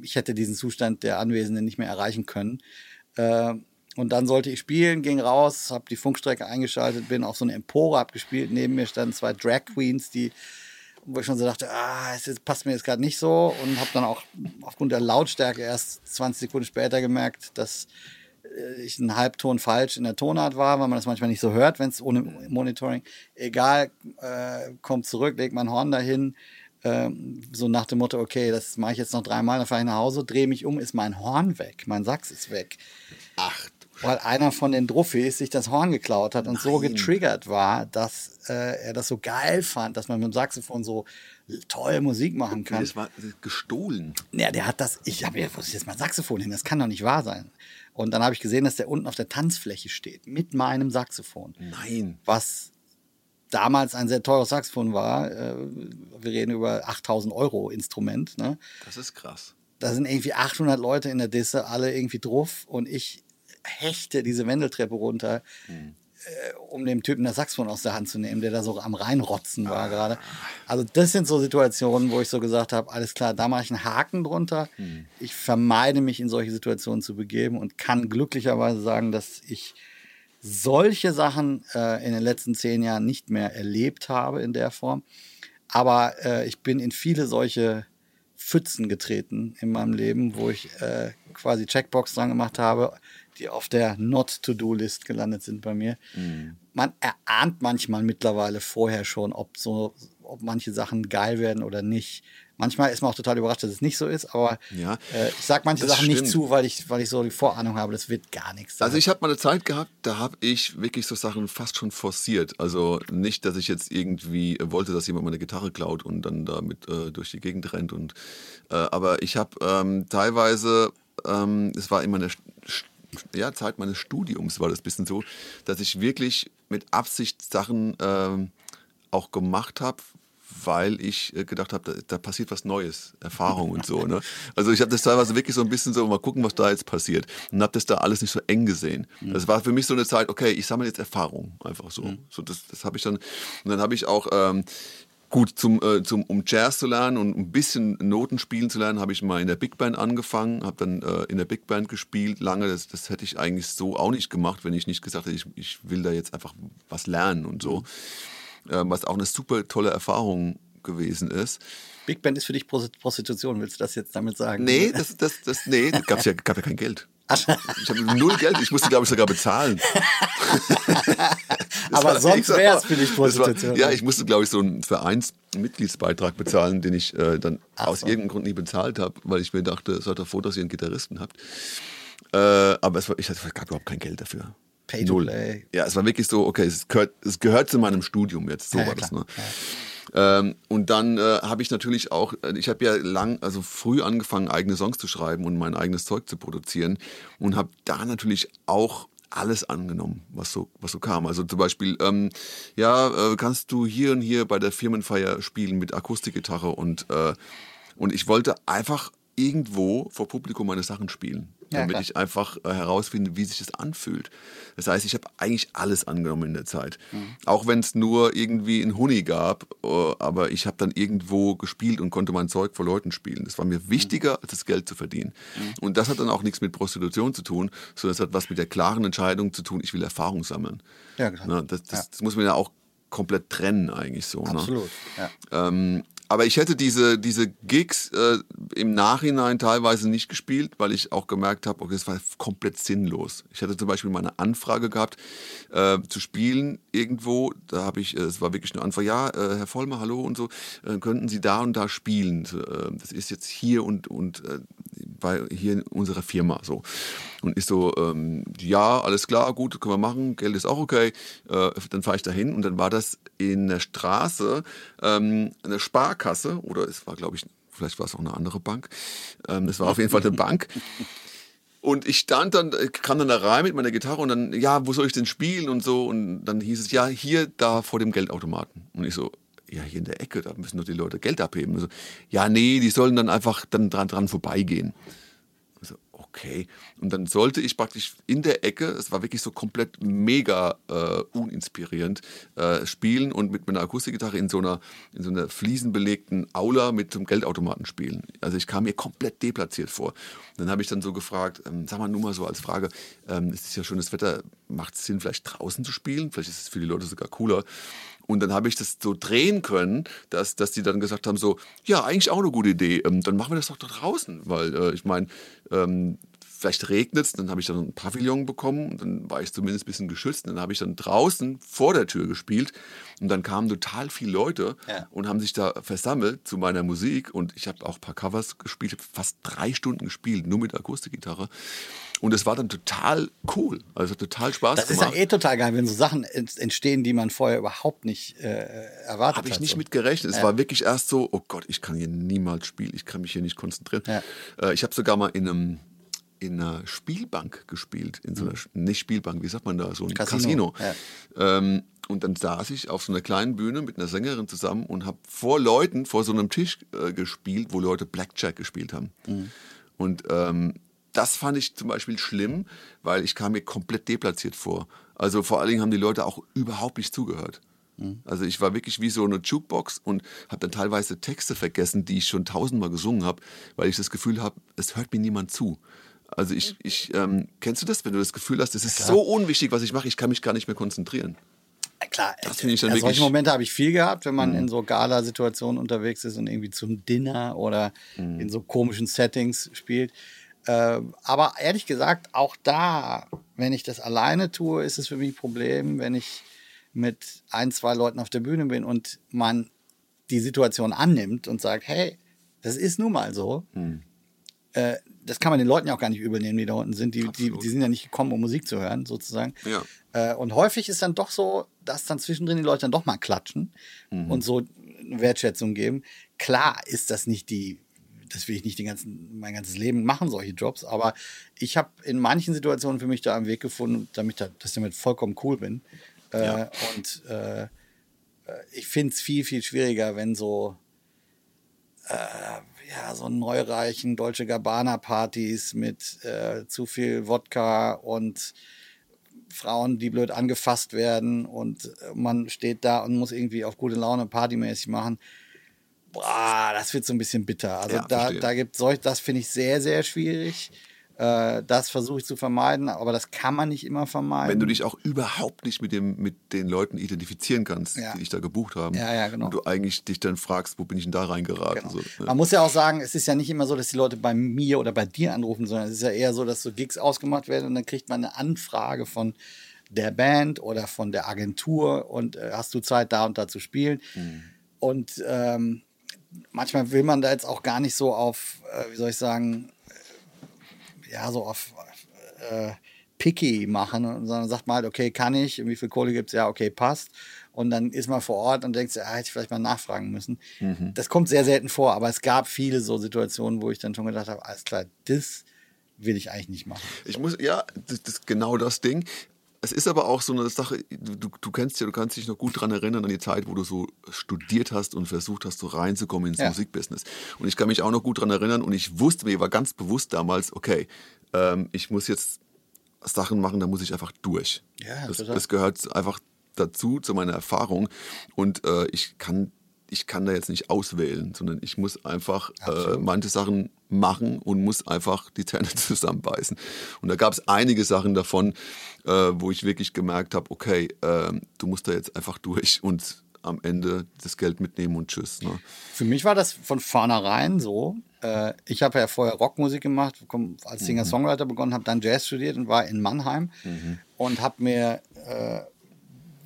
S2: ich hätte diesen Zustand der Anwesenden nicht mehr erreichen können. Äh, und dann sollte ich spielen, ging raus, habe die Funkstrecke eingeschaltet, bin auf so eine Empore abgespielt. Neben mir standen zwei Drag Queens, die, wo ich schon so dachte, ah, es passt mir jetzt gerade nicht so. Und habe dann auch aufgrund der Lautstärke erst 20 Sekunden später gemerkt, dass ich einen Halbton falsch in der Tonart war, weil man das manchmal nicht so hört, wenn es ohne Monitoring. Egal, äh, kommt zurück, leg mein Horn dahin. Ähm, so nach dem Motto, okay, das mache ich jetzt noch dreimal, dann fahre ich nach Hause, drehe mich um, ist mein Horn weg, mein Sax ist weg
S1: Ach,
S2: weil einer von den Druffis sich das Horn geklaut hat und so
S1: Nein.
S2: getriggert war, dass äh, er das so geil fand, dass man mit dem Saxophon so toll Musik machen kann.
S1: das war gestohlen.
S2: Ja, der hat das, ich habe ja, wo ist jetzt mein Saxophon hin? Das kann doch nicht wahr sein. Und dann habe ich gesehen, dass der unten auf der Tanzfläche steht, mit meinem Saxophon.
S1: Nein.
S2: Was damals ein sehr teures Saxophon war. Äh, wir reden über 8000 Euro Instrument. Ne?
S1: Das ist krass.
S2: da sind irgendwie 800 Leute in der Disse, alle irgendwie drauf und ich hechte diese Wendeltreppe runter, äh, um dem Typen das Saxophon aus der Hand zu nehmen, der da so am Reinrotzen war gerade. Also das sind so Situationen, wo ich so gesagt habe, alles klar, da mache ich einen Haken drunter. Ich vermeide mich in solche Situationen zu begeben und kann glücklicherweise sagen, dass ich solche Sachen äh, in den letzten zehn Jahren nicht mehr erlebt habe in der Form. Aber äh, ich bin in viele solche Pfützen getreten in meinem Leben, wo ich äh, quasi Checkbox dran gemacht habe, die auf der Not-to-Do-List gelandet sind bei mir. Man erahnt manchmal mittlerweile vorher schon, ob so, ob manche Sachen geil werden oder nicht. Manchmal ist man auch total überrascht, dass es nicht so ist, aber
S1: Ja,
S2: äh, ich sage manche Sachen nicht
S1: stimmt.
S2: zu, weil ich, weil ich so die Vorahnung habe, das wird gar nichts.
S1: Also ich habe mal eine Zeit gehabt, da habe ich wirklich so Sachen fast schon forciert. Also nicht, dass ich jetzt irgendwie wollte, dass jemand meine Gitarre klaut und dann damit äh, durch die Gegend rennt. Und, äh, aber ich habe ähm, teilweise, ähm, es war meiner St- St- ja, Zeit meines Studiums war das ein bisschen so, dass ich wirklich mit Absicht Sachen ähm, auch gemacht habe, weil ich äh, gedacht habe, da, da passiert was Neues, Erfahrung und so. Ne? Also ich habe das teilweise wirklich so ein bisschen so, mal gucken, was da jetzt passiert. Und habe das da alles nicht so eng gesehen. Das war für mich so eine Zeit, okay, ich sammle jetzt Erfahrung, einfach so. so das das habe ich dann, und dann habe ich auch... Ähm, Gut, zum, äh, zum, um Jazz zu lernen und ein bisschen Noten spielen zu lernen, habe ich mal in der Big Band angefangen, habe dann äh, in der Big Band gespielt, lange. Das, das hätte ich eigentlich so auch nicht gemacht, wenn ich nicht gesagt hätte, ich, ich will da jetzt einfach was lernen und so. Ähm, was auch eine super tolle Erfahrung gewesen ist.
S2: Big Band ist für dich Prost- Prostitution, willst du das jetzt damit sagen?
S1: Nee, das, das, das, nee, da gab's ja, gab ja kein Geld. Ich habe null Geld, ich musste, glaube ich, sogar bezahlen. (laughs)
S2: Aber
S1: war-
S2: sonst wäre es für dich
S1: das war-
S2: Prostitution.
S1: Ja, ich musste, glaube ich, so einen Vereinsmitgliedsbeitrag bezahlen, den ich äh, dann
S2: Ach
S1: aus
S2: so.
S1: irgendeinem Grund nie bezahlt habe, weil ich mir dachte, seid doch froh, dass ihr einen Gitarristen habt. Äh, aber es, war, ich hatte, gab überhaupt kein Geld dafür.
S2: Pay to
S1: Null.
S2: play.
S1: Ja, es war wirklich so, okay, es gehört, es gehört zu meinem Studium jetzt. So
S2: Ja, ja,
S1: war das. Ne? Ähm, und dann äh, habe ich natürlich auch, äh, ich habe ja lang, also früh angefangen, eigene Songs zu schreiben und mein eigenes Zeug zu produzieren und habe da natürlich auch alles angenommen, was so, was so kam. Also zum Beispiel, ähm, ja, äh, kannst du hier und hier bei der Firmenfeier spielen mit Akustikgitarre und, äh, und ich wollte einfach irgendwo vor Publikum meine Sachen spielen. Damit
S2: klar.
S1: ich einfach äh, herausfinde, wie sich das anfühlt. Das heißt, ich habe eigentlich alles angenommen in der Zeit.
S2: Mhm.
S1: Auch wenn es nur irgendwie einen Huni gab, äh, aber ich habe dann irgendwo gespielt und konnte mein Zeug vor Leuten spielen. Das war mir wichtiger, als das Geld zu verdienen.
S2: Mhm.
S1: Und das hat dann auch nichts mit Prostitution zu tun, sondern es hat was mit der klaren Entscheidung zu tun, ich will Erfahrung sammeln.
S2: Ja, klar.
S1: Ne, das, das,
S2: Ja.
S1: das muss man ja auch komplett trennen eigentlich so. Ne?
S2: Absolut. Ja.
S1: Ähm, aber ich hätte diese, diese Gigs äh, im Nachhinein teilweise nicht gespielt, weil ich auch gemerkt habe, okay, es war komplett sinnlos. Ich hatte zum Beispiel mal eine Anfrage gehabt, äh, zu spielen irgendwo. Da habe ich, äh, es war wirklich eine Anfrage, ja, äh, Herr Vollmer, hallo und so, äh, könnten Sie da und da spielen? Äh, das ist jetzt hier und, und bei, hier in unserer Firma so. Und ich so, ähm, ja, alles klar, gut, können wir machen, Geld ist auch okay. Dann fahre ich dahin und dann war das in der Straße ähm, eine Sparkasse oder es war, glaube ich, vielleicht war es auch eine andere Bank. Ähm, es war auf jeden Fall eine Bank. (laughs) Und ich stand dann, ich kam dann da rein mit meiner Gitarre und dann, ja, wo soll ich denn spielen und so. Und dann hieß es, ja, hier, da vor dem Geldautomaten. Und ich so, ja, hier in der Ecke, da müssen doch die Leute Geld abheben. So, ja, nee, die sollen dann einfach dann dran, dran vorbeigehen. Okay. Und dann sollte ich praktisch in der Ecke, es war wirklich so komplett mega äh, uninspirierend, äh, spielen und mit meiner Akustikgitarre in so einer, in so einer fliesenbelegten Aula mit zum Geldautomaten spielen. Also ich kam mir komplett deplatziert vor. Und dann habe ich dann so gefragt, ähm, sag mal nur mal so als Frage, ähm, es ist ja schönes Wetter, macht es Sinn, vielleicht draußen zu spielen? Vielleicht ist es für die Leute sogar cooler. Und dann habe ich das so drehen können, dass, dass die dann gesagt haben, so, ja, eigentlich auch eine gute Idee. Ähm, dann machen wir das doch da draußen. Weil äh, ich meine, ähm, vielleicht regnet es, dann habe ich dann ein Pavillon bekommen und dann war ich zumindest ein bisschen geschützt. Und dann habe ich dann draußen vor der Tür gespielt und dann kamen total viele Leute
S2: Ja.
S1: und haben sich da versammelt zu meiner Musik und ich habe auch ein paar Covers gespielt, habe fast drei Stunden gespielt, nur mit Akustikgitarre. Und es war dann total cool. Also hat total Spaß
S2: Das ist ja
S1: gemacht.
S2: eh total geil, wenn so Sachen ent- entstehen, die man vorher überhaupt nicht äh, erwartet
S1: Habe ich
S2: hat.
S1: nicht
S2: so.
S1: mit gerechnet. Es war wirklich erst so, oh Gott, ich kann hier niemals spielen, ich kann mich hier nicht konzentrieren.
S2: Ja.
S1: Äh, ich habe sogar mal in einem in einer Spielbank gespielt, in so einer, nicht Spielbank, wie sagt man da, so ein
S2: Casino,
S1: Casino. Ähm, und dann saß ich auf so einer kleinen Bühne mit einer Sängerin zusammen und habe vor Leuten, vor so einem Tisch äh, gespielt, wo Leute Blackjack gespielt haben. Und ähm, das fand ich zum Beispiel schlimm, weil ich kam mir komplett deplatziert vor. Also vor allen Dingen haben die Leute auch überhaupt nicht zugehört. Also ich war wirklich wie so eine Jukebox und habe dann teilweise Texte vergessen, die ich schon tausendmal gesungen habe, weil ich das Gefühl habe, es hört mir niemand zu. Also ich, ich ähm, kennst du das, wenn du das Gefühl hast, es ist so unwichtig, was ich mache, ich kann mich gar nicht mehr konzentrieren.
S2: Klar,
S1: Das finde ich dann
S2: ja,
S1: wirklich- Mhm.
S2: solche Momente habe ich viel gehabt, wenn man in so Gala-Situationen unterwegs ist und irgendwie zum Dinner oder
S1: Mhm.
S2: in so komischen Settings spielt. Äh, aber ehrlich gesagt, auch da, wenn ich das alleine tue, ist es für mich ein Problem, wenn ich mit ein, zwei Leuten auf der Bühne bin und man die Situation annimmt und sagt, hey, das ist nun mal so.
S1: Mhm.
S2: Äh, das kann man den Leuten ja auch gar nicht übel nehmen, die da unten sind. Die, die, die sind ja nicht gekommen, um Musik zu hören, sozusagen.
S1: Ja.
S2: Äh, und häufig ist dann doch so, dass dann zwischendrin die Leute dann doch mal klatschen und so eine Wertschätzung geben. Klar ist das nicht die, das will ich nicht den ganzen, mein ganzes Leben machen, solche Jobs, aber ich habe in manchen Situationen für mich da einen Weg gefunden, damit da, dass ich damit vollkommen cool bin. Äh,
S1: Ja.
S2: Und äh, äh, ich finde es viel, viel schwieriger, wenn so äh, ja, so neureichen Dolce Gabbana-Partys mit äh, zu viel Wodka und Frauen, die blöd angefasst werden und äh, man steht da und muss irgendwie auf gute Laune partymäßig machen. Boah, das wird so ein bisschen bitter. Also
S1: Ja,
S2: da,
S1: verstehe.
S2: da gibt solch, das finde ich sehr, sehr schwierig. Äh, das versuche ich zu vermeiden, aber das kann man nicht immer vermeiden.
S1: Wenn du dich auch überhaupt nicht mit, dem, mit den Leuten identifizieren kannst,
S2: Ja.
S1: die dich da gebucht haben.
S2: Ja, ja, genau.
S1: Und du eigentlich dich dann fragst, wo bin ich denn da reingeraten?
S2: Genau.
S1: So, ne?
S2: Man muss ja auch sagen, es ist ja nicht immer so, dass die Leute bei mir oder bei dir anrufen, sondern es ist ja eher so, dass so Gigs ausgemacht werden und dann kriegt man eine Anfrage von der Band oder von der Agentur und äh, hast du Zeit da und da zu spielen.
S1: Mhm.
S2: Und ähm, manchmal will man da jetzt auch gar nicht so auf, äh, wie soll ich sagen, ja, so auf äh, picky machen, sondern sagt mal halt, okay, kann ich, und wie viel Kohle gibt es? Ja, okay, passt. Und dann ist man vor Ort und denkt, ja, hätte ich vielleicht mal nachfragen müssen.
S1: Mhm.
S2: Das kommt sehr selten vor, aber es gab viele so Situationen, wo ich dann schon gedacht habe, alles klar, das will ich eigentlich nicht machen.
S1: Ich muss, ja, das, das ist genau das Ding. Es ist aber auch so eine Sache, du, du kennst ja, du kannst dich noch gut daran erinnern an die Zeit, wo du so studiert hast und versucht hast, so reinzukommen ins
S2: Ja.
S1: Musikbusiness. Und ich kann mich auch noch gut daran erinnern und ich wusste, mir war ganz bewusst damals, okay, ähm, ich muss jetzt Sachen machen, da muss ich einfach durch.
S2: Ja,
S1: das, das gehört einfach dazu, zu meiner Erfahrung. Und äh, ich kann ich kann da jetzt nicht auswählen, sondern ich muss einfach äh, manche Sachen machen und muss einfach die Zähne (laughs) zusammenbeißen. Und da gab es einige Sachen davon, äh, wo ich wirklich gemerkt habe, okay, äh, du musst da jetzt einfach durch und am Ende das Geld mitnehmen und tschüss. Ne?
S2: Für mich war das von vornherein so. Äh, ich habe ja vorher Rockmusik gemacht, als Singer-Songwriter begonnen, habe dann Jazz studiert und war in Mannheim und habe mir äh,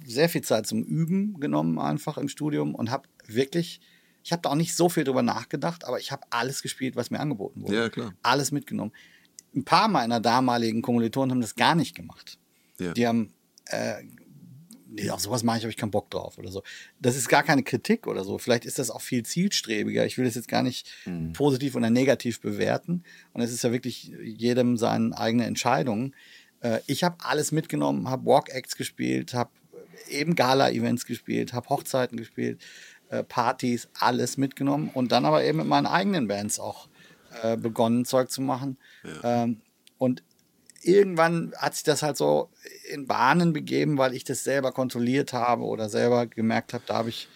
S2: sehr viel Zeit zum Üben genommen, einfach im Studium und habe wirklich, ich habe da auch nicht so viel drüber nachgedacht, aber ich habe alles gespielt, was mir angeboten wurde.
S1: Ja, klar.
S2: Alles mitgenommen. Ein paar meiner damaligen Kommilitonen haben das gar nicht gemacht.
S1: Ja.
S2: Die haben, äh, nee, auf sowas mache ich, habe ich keinen Bock drauf oder so. Das ist gar keine Kritik oder so. Vielleicht ist das auch viel zielstrebiger. Ich will das jetzt gar nicht positiv oder negativ bewerten. Und es ist ja wirklich jedem seine eigene Entscheidung. Äh, ich habe alles mitgenommen, habe Walk-Acts gespielt, habe eben Gala-Events gespielt, habe Hochzeiten gespielt, Partys, alles mitgenommen und dann aber eben mit meinen eigenen Bands auch äh, begonnen, Zeug zu machen. Ähm, und irgendwann hat sich das halt so in Bahnen begeben, weil ich das selber kontrolliert habe oder selber gemerkt habe, da habe ich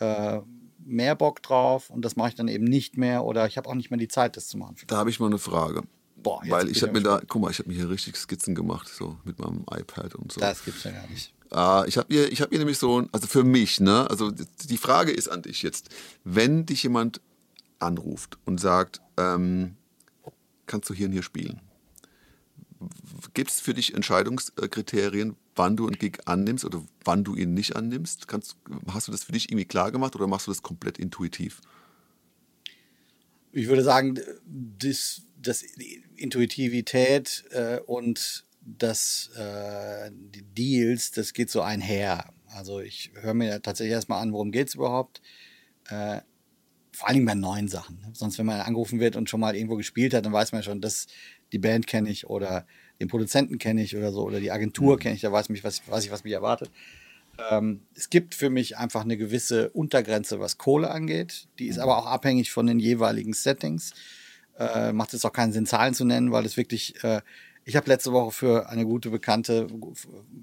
S2: äh, mehr Bock drauf und das mache ich dann eben nicht mehr oder ich habe auch nicht mehr die Zeit, das zu machen.
S1: Da habe ich mal eine Frage.
S2: Boah,
S1: Weil ich habe mir da, guck mal, ich habe mir hier richtig Skizzen gemacht, so mit meinem iPad und so.
S2: Das gibt's ja gar nicht.
S1: Ah, ich habe hier, ich hier nämlich so, also für mich, ne, also die Frage ist an dich jetzt, wenn dich jemand anruft und sagt, ähm, kannst du hier und hier spielen? Gibt es für dich Entscheidungskriterien, wann du einen Gig annimmst oder wann du ihn nicht annimmst? Kannst, hast du das für dich irgendwie klar gemacht oder machst du das komplett intuitiv?
S2: ich würde sagen, das, das Intuitivität äh, und das, äh, die Deals, das geht so einher. Also ich höre mir tatsächlich erstmal an, worum geht es überhaupt. Äh, vor allen Dingen bei neuen Sachen. Ne? Sonst, wenn man angerufen wird und schon mal irgendwo gespielt hat, dann weiß man schon, dass die Band kenne ich oder den Produzenten kenne ich oder so oder die Agentur kenne ich, da weiß, mich, was, weiß ich, was mich erwartet. Ähm, es gibt für mich einfach eine gewisse Untergrenze, was Kohle angeht. Die ist aber auch abhängig von den jeweiligen Settings. Äh, macht es auch keinen Sinn, Zahlen zu nennen, weil es wirklich. Äh, ich habe letzte Woche für eine gute bekannte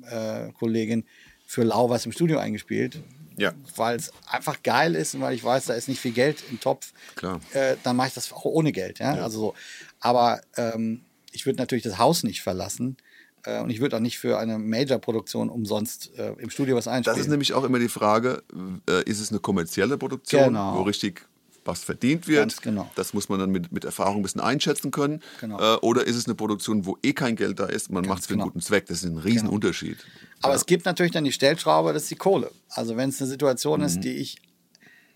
S2: äh, Kollegin für Lau was im Studio eingespielt.
S1: Ja.
S2: Weil es einfach geil ist und weil ich weiß, da ist nicht viel Geld im Topf.
S1: Klar.
S2: Äh, dann mache ich das auch ohne Geld. Ja? Also so. Aber ähm, ich würde natürlich das Haus nicht verlassen. Äh, und ich würde auch nicht für eine Major-Produktion umsonst äh, im Studio was einspielen.
S1: Das ist nämlich auch immer die Frage, äh, ist es eine kommerzielle Produktion,
S2: Genau.
S1: wo richtig was verdient wird?
S2: Genau.
S1: Das muss man dann mit, mit Erfahrung ein bisschen einschätzen können.
S2: Genau.
S1: Äh, oder ist es eine Produktion, wo eh kein Geld da ist, man macht es für einen
S2: genau.
S1: guten Zweck? Das ist ein Riesenunterschied.
S2: Aber es gibt natürlich dann die Stellschraube, das ist die Kohle. Also wenn es eine Situation
S1: Mhm.
S2: ist, die ich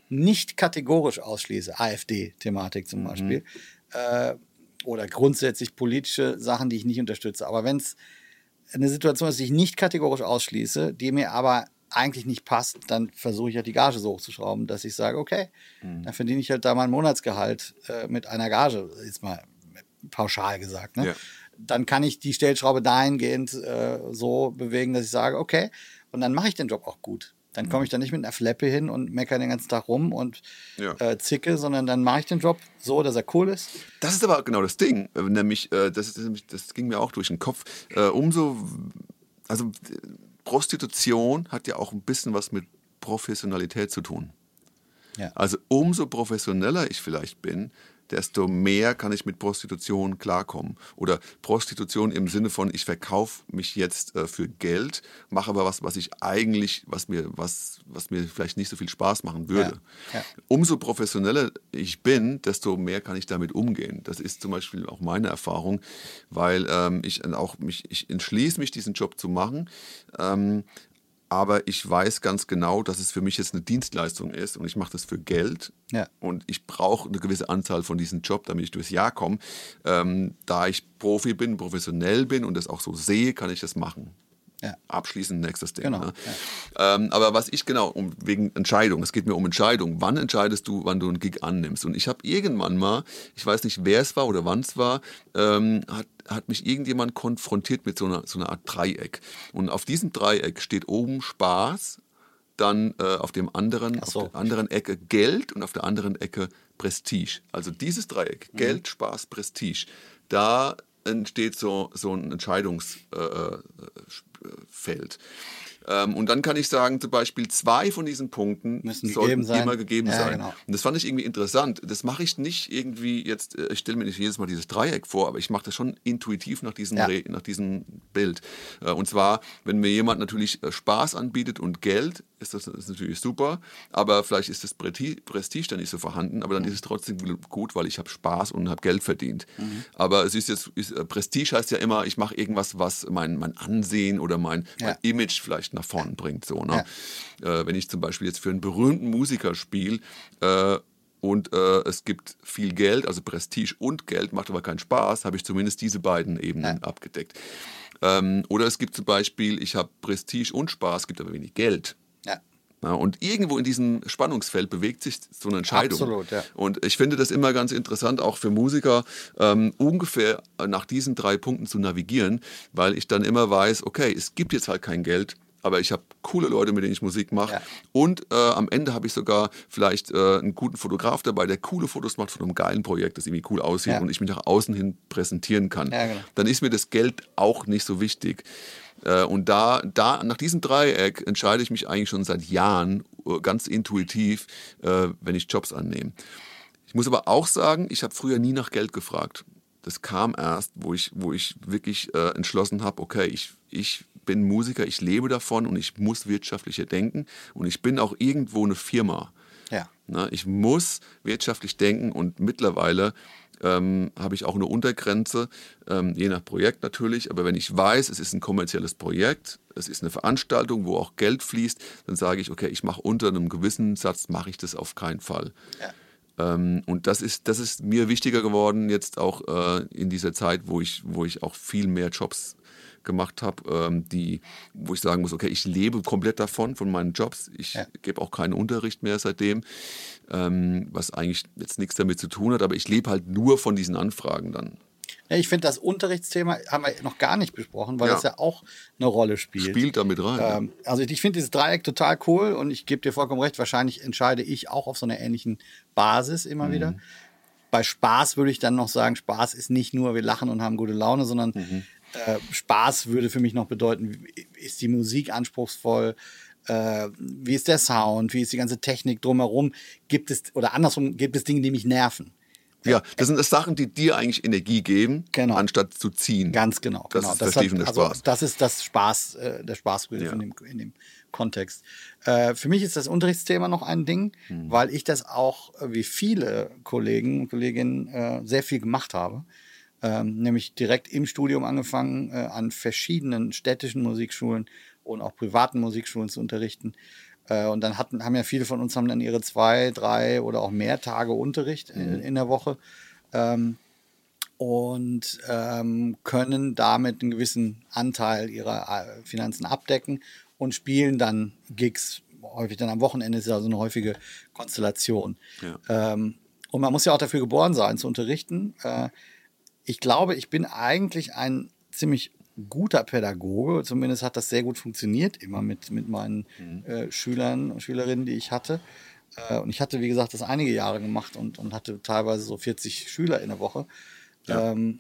S2: nicht kategorisch ausschließe, AfD-Thematik zum Beispiel, äh, oder grundsätzlich politische Sachen, die ich nicht unterstütze. Aber wenn es eine Situation ist, die ich nicht kategorisch ausschließe, die mir aber eigentlich nicht passt, dann versuche ich halt die Gage so hochzuschrauben, dass ich sage, okay,
S1: Mhm.
S2: dann verdiene ich halt da mein Monatsgehalt äh, mit einer Gage, jetzt mal pauschal gesagt. Ne?
S1: Ja.
S2: Dann kann ich die Stellschraube dahingehend äh, so bewegen, dass ich sage, okay, und dann mache ich den Job auch gut. Dann komme ich da nicht mit einer Fleppe hin und meckere den ganzen Tag rum und
S1: Ja.
S2: äh, zicke, sondern dann mache ich den Job so, dass er cool ist.
S1: Das ist aber genau das Ding. Äh, Nämlich, äh, das, ist, nämlich- das ging mir auch durch den Kopf. Äh, umso, also Prostitution hat ja auch ein bisschen was mit Professionalität zu tun.
S2: Ja.
S1: Also umso professioneller ich vielleicht bin, desto mehr kann ich mit Prostitution klarkommen. Oder Prostitution im Sinne von, ich verkaufe mich jetzt äh, für Geld, mache aber was, was ich eigentlich, was mir, was, was mir vielleicht nicht so viel Spaß machen würde.
S2: Ja, ja.
S1: Umso professioneller ich bin, desto mehr kann ich damit umgehen. Das ist zum Beispiel auch meine Erfahrung, weil ähm, ich auch mich, ich entschließe mich, diesen Job zu machen. Ähm, aber ich weiß ganz genau, dass es für mich jetzt eine Dienstleistung ist und ich mache das für Geld.
S2: Ja.
S1: Und ich brauche eine gewisse Anzahl von diesen Job, damit ich durchs Jahr komme. Ähm, da ich Profi bin, professionell bin und das auch so sehe, kann ich das machen.
S2: Ja.
S1: Abschließend nächstes Ding.
S2: Genau,
S1: Ne? Ähm, aber was ich genau, um, wegen Entscheidung, es geht mir um Entscheidung. Wann entscheidest du, wann du einen Gig annimmst? Und ich habe irgendwann mal, ich weiß nicht, wer es war oder wann es war, ähm, hat, hat mich irgendjemand konfrontiert mit so einer, so einer Art Dreieck. Und auf diesem Dreieck steht oben Spaß, dann äh, auf dem anderen,
S2: so.
S1: auf der anderen Ecke Geld und auf der anderen Ecke Prestige. Also dieses Dreieck,
S2: Mhm.
S1: Geld, Spaß, Prestige, da entsteht so, so ein Entscheidungsfeld. Ähm, und dann kann ich sagen, zum Beispiel zwei von diesen Punkten
S2: Müssen
S1: sollten
S2: gegeben
S1: immer gegeben
S2: Ja,
S1: sein.
S2: genau.
S1: Und das fand ich irgendwie interessant. Das mache ich nicht irgendwie jetzt, äh, ich stelle mir nicht jedes Mal dieses Dreieck vor, aber ich mache das schon intuitiv nach diesem,
S2: Ja.
S1: Nach diesem Bild. Äh, Und zwar, wenn mir jemand natürlich äh, Spaß anbietet und Geld, ist das, ist natürlich super, aber vielleicht ist das Prestige dann nicht so vorhanden, aber dann ist es trotzdem gut, weil ich habe Spaß und habe Geld verdient. Aber es ist jetzt, ist, äh, Prestige heißt ja immer, ich mache irgendwas, was mein, mein Ansehen oder mein,
S2: Ja.
S1: mein Image vielleicht nach vorn bringt. So, ne? äh, wenn ich zum Beispiel jetzt für einen berühmten Musiker spiele, äh, und äh, es gibt viel Geld, also Prestige und Geld, macht aber keinen Spaß, habe ich zumindest diese beiden Ebenen abgedeckt. Ähm, oder es gibt zum Beispiel, ich habe Prestige und Spaß, gibt aber wenig Geld.
S2: Ja.
S1: Und irgendwo in diesem Spannungsfeld bewegt sich so eine Entscheidung.
S2: Absolut, ja.
S1: Und ich finde das immer ganz interessant, auch für Musiker, ähm, ungefähr nach diesen drei Punkten zu navigieren, weil ich dann immer weiß, okay, es gibt jetzt halt kein Geld, aber ich habe coole Leute, mit denen ich Musik mache.
S2: Ja.
S1: Und äh, am Ende habe ich sogar vielleicht äh, einen guten Fotograf dabei, der coole Fotos macht von einem geilen Projekt, das irgendwie cool aussieht
S2: Ja.
S1: und ich mich nach außen hin präsentieren kann.
S2: Ja, genau.
S1: Dann ist mir das Geld auch nicht so wichtig. Äh, Und da, da, nach diesem Dreieck entscheide ich mich eigentlich schon seit Jahren äh, ganz intuitiv, äh, wenn ich Jobs annehme. Ich muss aber auch sagen, ich habe früher nie nach Geld gefragt. Das kam erst, wo ich, wo ich wirklich äh, entschlossen habe, okay, ich, ich bin Musiker, ich lebe davon und ich muss wirtschaftlicher denken und ich bin auch irgendwo eine Firma.
S2: Ja.
S1: Na, ich muss wirtschaftlich denken und mittlerweile ähm, habe ich auch eine Untergrenze, ähm, je nach Projekt natürlich. Aber wenn ich weiß, es ist ein kommerzielles Projekt, es ist eine Veranstaltung, wo auch Geld fließt, dann sage ich, okay, ich mache unter einem gewissen Satz, mache ich das auf keinen Fall.
S2: Ja.
S1: Ähm, und das ist, das ist mir wichtiger geworden jetzt auch äh, in dieser Zeit, wo ich, wo ich auch viel mehr Jobs gemacht habe, ähm, die, wo ich sagen muss, okay, ich lebe komplett davon, von meinen Jobs. Ich
S2: Ja.
S1: gebe auch keinen Unterricht mehr seitdem, ähm, was eigentlich jetzt nichts damit zu tun hat, aber ich lebe halt nur von diesen Anfragen dann.
S2: Ich finde, das Unterrichtsthema haben wir noch gar nicht besprochen, weil
S1: Ja.
S2: das ja auch eine Rolle spielt.
S1: Spielt damit rein.
S2: Ähm, also ich finde dieses Dreieck total cool und ich gebe dir vollkommen recht, wahrscheinlich entscheide ich auch auf so einer ähnlichen Basis immer
S1: Mhm.
S2: wieder. Bei Spaß würde ich dann noch sagen, Spaß ist nicht nur, wir lachen und haben gute Laune, sondern
S1: Mhm.
S2: äh, Spaß würde für mich noch bedeuten, ist die Musik anspruchsvoll, äh, wie ist der Sound, wie ist die ganze Technik drumherum, gibt es, oder andersrum, gibt es Dinge, die mich nerven.
S1: Ja, das sind das Sachen, die dir eigentlich Energie geben,
S2: Genau.
S1: anstatt zu ziehen.
S2: Ganz genau.
S1: Das
S2: genau.
S1: ist vertiefender
S2: also,
S1: Spaß.
S2: Das ist das Spaß, äh, der Spaßbegriff
S1: Ja.
S2: in, dem, in dem Kontext. Äh, für mich ist das Unterrichtsthema noch ein Ding,
S1: Hm.
S2: weil ich das auch äh, wie viele Kollegen und Kolleginnen äh, sehr viel gemacht habe. Ähm, nämlich direkt im Studium angefangen, äh, an verschiedenen städtischen Musikschulen und auch privaten Musikschulen zu unterrichten. Äh, und dann hatten, haben ja viele von uns haben dann ihre zwei, drei oder auch mehr Tage Unterricht in, in der Woche. Ähm, und ähm, können damit einen gewissen Anteil ihrer äh, Finanzen abdecken und spielen dann Gigs, häufig dann am Wochenende ist ja also eine häufige Konstellation. Ähm, und man muss ja auch dafür geboren sein, zu unterrichten. Äh, ich glaube, ich bin eigentlich ein ziemlich guter Pädagoge, zumindest hat das sehr gut funktioniert, immer mit, mit meinen äh, Schülern und Schülerinnen, die ich hatte. Äh, und ich hatte, wie gesagt, das einige Jahre gemacht und, und hatte teilweise so 40 Schüler in der Woche. Ähm,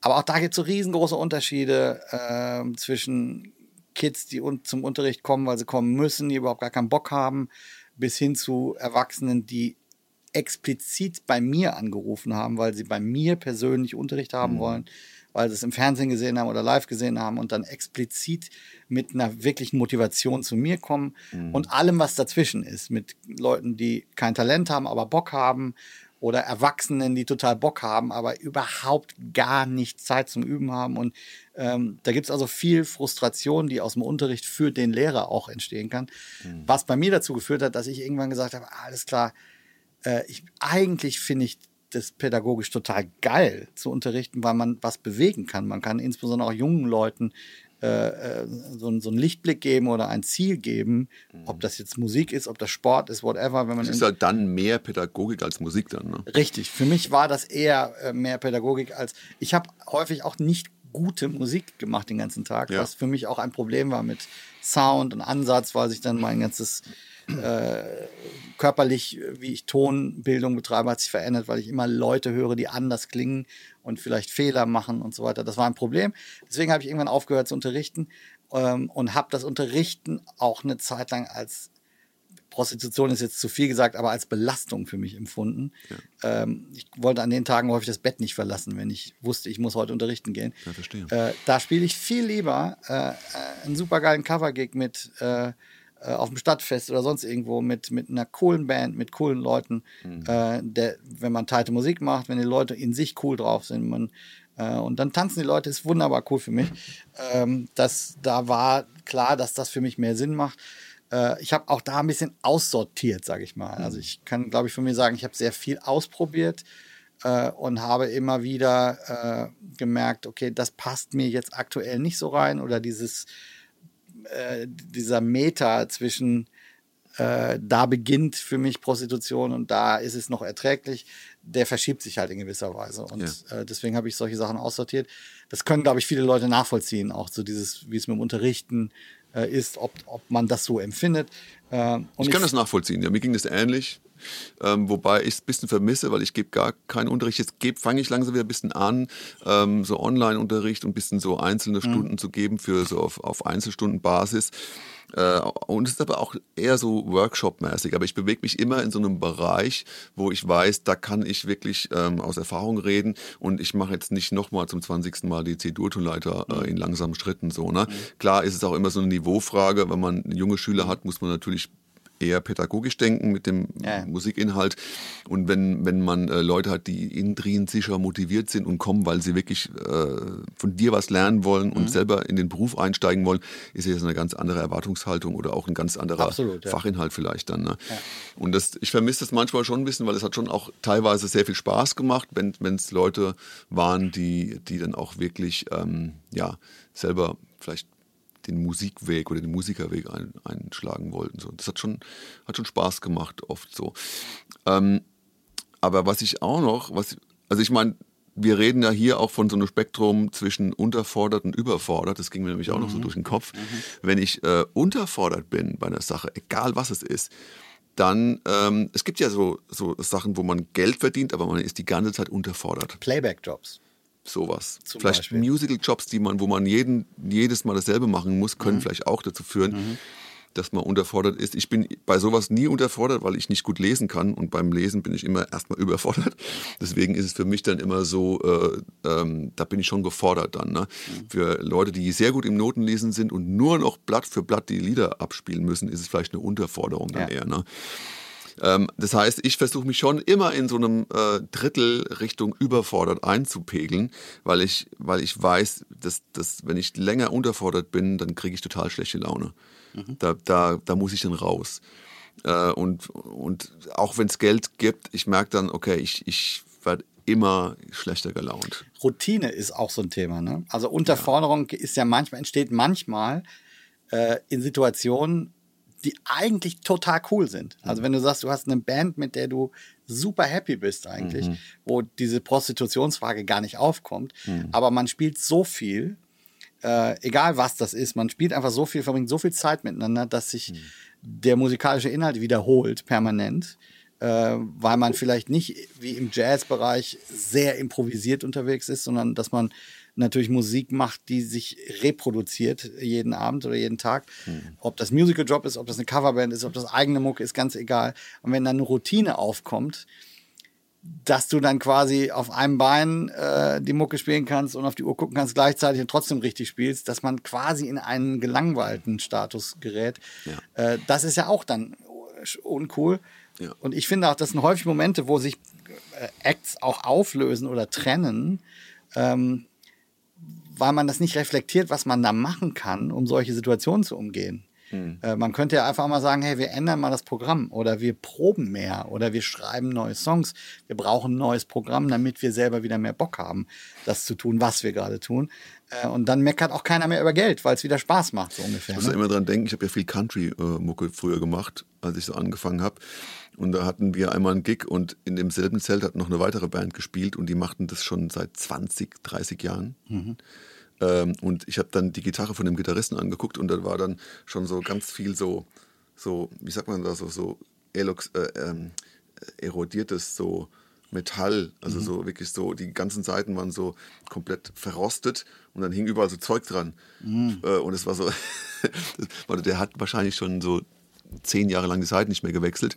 S2: aber auch da gibt es so riesengroße Unterschiede ähm, zwischen Kids, die un zum Unterricht kommen, weil sie kommen müssen, die überhaupt gar keinen Bock haben, bis hin zu Erwachsenen, die explizit bei mir angerufen haben, weil sie bei mir persönlich Unterricht haben wollen, weil sie es im Fernsehen gesehen haben oder live gesehen haben und dann explizit mit einer wirklichen Motivation zu mir kommen und allem, was dazwischen ist, mit Leuten, die kein Talent haben, aber Bock haben oder Erwachsenen, die total Bock haben, aber überhaupt gar nicht Zeit zum Üben haben. Und ähm, da gibt es also viel Frustration, die aus dem Unterricht für den Lehrer auch entstehen kann. Was bei mir dazu geführt hat, dass ich irgendwann gesagt habe, alles klar, äh, ich, eigentlich finde ich das pädagogisch total geil zu unterrichten, weil man was bewegen kann. Man kann insbesondere auch jungen Leuten äh, äh, so, so einen Lichtblick geben oder ein Ziel geben, ob das jetzt Musik ist, ob das Sport ist, whatever. Wenn man in-
S1: ist halt dann mehr Pädagogik als Musik dann. Ne?
S2: Richtig. Für mich war das eher äh, mehr Pädagogik als. Ich habe häufig auch nicht gute Musik gemacht den ganzen Tag,
S1: Ja.
S2: was für mich auch ein Problem war mit Sound und Ansatz, weil sich dann mein ganzes äh, körperlich, wie ich Tonbildung betreibe, hat sich verändert, weil ich immer Leute höre, die anders klingen und vielleicht Fehler machen und so weiter. Das war ein Problem. Deswegen habe ich irgendwann aufgehört zu unterrichten ähm, und habe das Unterrichten auch eine Zeit lang als Prostitution ist jetzt zu viel gesagt, aber als Belastung für mich empfunden. Ja. Ähm, ich wollte an den Tagen häufig das Bett nicht verlassen, wenn ich wusste, ich muss heute unterrichten gehen. Ja, verstehe. Äh, da spiele ich viel lieber äh, äh einen supergeilen Cover-Gig mit äh, äh, auf dem Stadtfest oder sonst irgendwo mit, mit einer coolen Band, mit coolen Leuten. Mhm. Äh, der, wenn man teite Musik macht, wenn die Leute in sich cool drauf sind, man und dann tanzen die Leute, ist wunderbar cool für mich. Ähm, das, da war klar, dass das für mich mehr Sinn macht äh, ich habe auch da ein bisschen aussortiert, sage ich mal. Also ich kann, glaube ich, von mir sagen, ich habe sehr viel ausprobiert äh, und habe immer wieder äh, gemerkt, okay, das passt mir jetzt aktuell nicht so rein oder dieses, äh, dieser Meter zwischen äh, da beginnt für mich Prostitution und da ist es noch erträglich, der verschiebt sich halt in gewisser Weise. Und ja. äh, deswegen habe ich solche Sachen aussortiert. Das können, glaube ich, viele Leute nachvollziehen, auch so dieses, wie es mit dem Unterrichten äh, ist, ob, ob man das so empfindet.
S1: Äh, ich kann ich, das nachvollziehen, ja, mir ging das ähnlich. Ähm, wobei ich es ein bisschen vermisse, weil ich gebe gar keinen Unterricht. Jetzt fange ich langsam wieder ein bisschen an, ähm, so Online-Unterricht und ein bisschen so einzelne mhm. Stunden zu geben für so auf, auf Einzelstundenbasis. Äh, und es ist aber auch eher so Workshop-mäßig. Aber ich bewege mich immer in so einem Bereich, wo ich weiß, da kann ich wirklich ähm, aus Erfahrung reden. Und ich mache jetzt nicht nochmal zum 20. Mal die C-Dur-Tonleiter äh, mhm. in langsamen Schritten. So, ne? Mhm. Klar ist es auch immer so eine Niveaufrage. Wenn man junge Schüler hat, muss man natürlich eher pädagogisch denken mit dem ja. Musikinhalt. Und wenn, wenn man äh, Leute hat, die intrinsischer motiviert sind und kommen, weil sie wirklich äh, von dir was lernen wollen und mhm. selber in den Beruf einsteigen wollen, ist das eine ganz andere Erwartungshaltung oder auch ein ganz anderer Absolut, ja. Fachinhalt vielleicht dann. Ne? Ja. Und das, ich vermisse das manchmal schon ein bisschen, weil es hat schon auch teilweise sehr viel Spaß gemacht, wenn es Leute waren, die, die dann auch wirklich ähm, ja, selber vielleicht den Musikweg oder den Musikerweg ein, einschlagen wollten. So. Das hat schon, hat schon Spaß gemacht, oft so. Ähm, aber was ich auch noch, was, also ich meine, wir reden ja hier auch von so einem Spektrum zwischen unterfordert und überfordert. Das ging mir nämlich auch mhm. noch so mhm. durch den Kopf. Mhm. Wenn ich äh, unterfordert bin bei einer Sache, egal was es ist, dann, ähm, es gibt ja so, so Sachen, wo man Geld verdient, aber man ist die ganze Zeit unterfordert.
S2: Playback-Jobs
S1: sowas. Zum vielleicht Musical-Jobs, die man, wo man jeden, jedes Mal dasselbe machen muss, können mhm. vielleicht auch dazu führen, mhm. dass man unterfordert ist. Ich bin bei sowas nie unterfordert, weil ich nicht gut lesen kann und beim Lesen bin ich immer erstmal (laughs) überfordert. Deswegen ist es für mich dann immer so, äh, ähm, da bin ich schon gefordert dann. Ne? Mhm. Für Leute, die sehr gut im Notenlesen sind und nur noch Blatt für Blatt die Lieder abspielen müssen, ist es vielleicht eine Unterforderung dann ja. eher. Ne? Ähm, das heißt, ich versuche mich schon immer in so einem äh, Drittel Richtung überfordert einzupegeln, weil ich, weil ich weiß, dass, dass wenn ich länger unterfordert bin, dann kriege ich total schlechte Laune. Mhm. Da, da, da muss ich dann raus. Äh, und, und auch wenn es Geld gibt, ich merke dann, okay, ich, ich werde immer schlechter gelaunt.
S2: Routine ist auch so ein Thema. Ne? Also Unterforderung ja. ist ja manchmal, entsteht manchmal äh, in Situationen, die eigentlich total cool sind. Also wenn du sagst, du hast eine Band, mit der du super happy bist eigentlich, mhm. wo diese Prostitutionsfrage gar nicht aufkommt, mhm. aber man spielt so viel, äh, egal was das ist, man spielt einfach so viel, verbringt so viel Zeit miteinander, dass sich mhm. der musikalische Inhalt wiederholt permanent. Äh, weil man vielleicht nicht wie im Jazzbereich sehr improvisiert unterwegs ist, sondern dass man natürlich Musik macht, die sich reproduziert jeden Abend oder jeden Tag. Mhm. Ob das Musical-Job ist, ob das eine Coverband ist, ob das eigene Mucke ist, ganz egal. Und wenn dann eine Routine aufkommt, dass du dann quasi auf einem Bein äh, die Mucke spielen kannst und auf die Uhr gucken kannst gleichzeitig und trotzdem richtig spielst, dass man quasi in einen gelangweilten Status gerät. Ja. Äh, das ist ja auch dann uncool. Ja. Und ich finde auch, das sind häufig Momente, wo sich äh, Acts auch auflösen oder trennen, ähm, weil man das nicht reflektiert, was man da machen kann, um solche Situationen zu umgehen. Hm. Äh, man könnte ja einfach mal sagen, hey, wir ändern mal das Programm oder wir proben mehr oder wir schreiben neue Songs. Wir brauchen ein neues Programm, damit wir selber wieder mehr Bock haben, das zu tun, was wir gerade tun. Äh, und dann meckert auch keiner mehr über Geld, weil es wieder Spaß macht, so ungefähr.
S1: Ich muss
S2: ne?
S1: ja immer dran denken, ich habe ja viel Country-Mucke früher gemacht, als ich so angefangen habe. Und da hatten wir einmal einen Gig und in demselben Zelt hat noch eine weitere Band gespielt und die machten das schon seit 20, 30 Jahren. Mhm. Ähm, und ich habe dann die Gitarre von dem Gitarristen angeguckt und da war dann schon so ganz viel so so, wie sagt man da, so, so elox, äh, ähm, erodiertes so Metall, also mhm. so wirklich so, die ganzen Seiten waren so komplett verrostet und dann hing überall so Zeug dran. Mhm. Äh, und es war so, (laughs) der hat wahrscheinlich schon so zehn Jahre lang die Seiten nicht mehr gewechselt.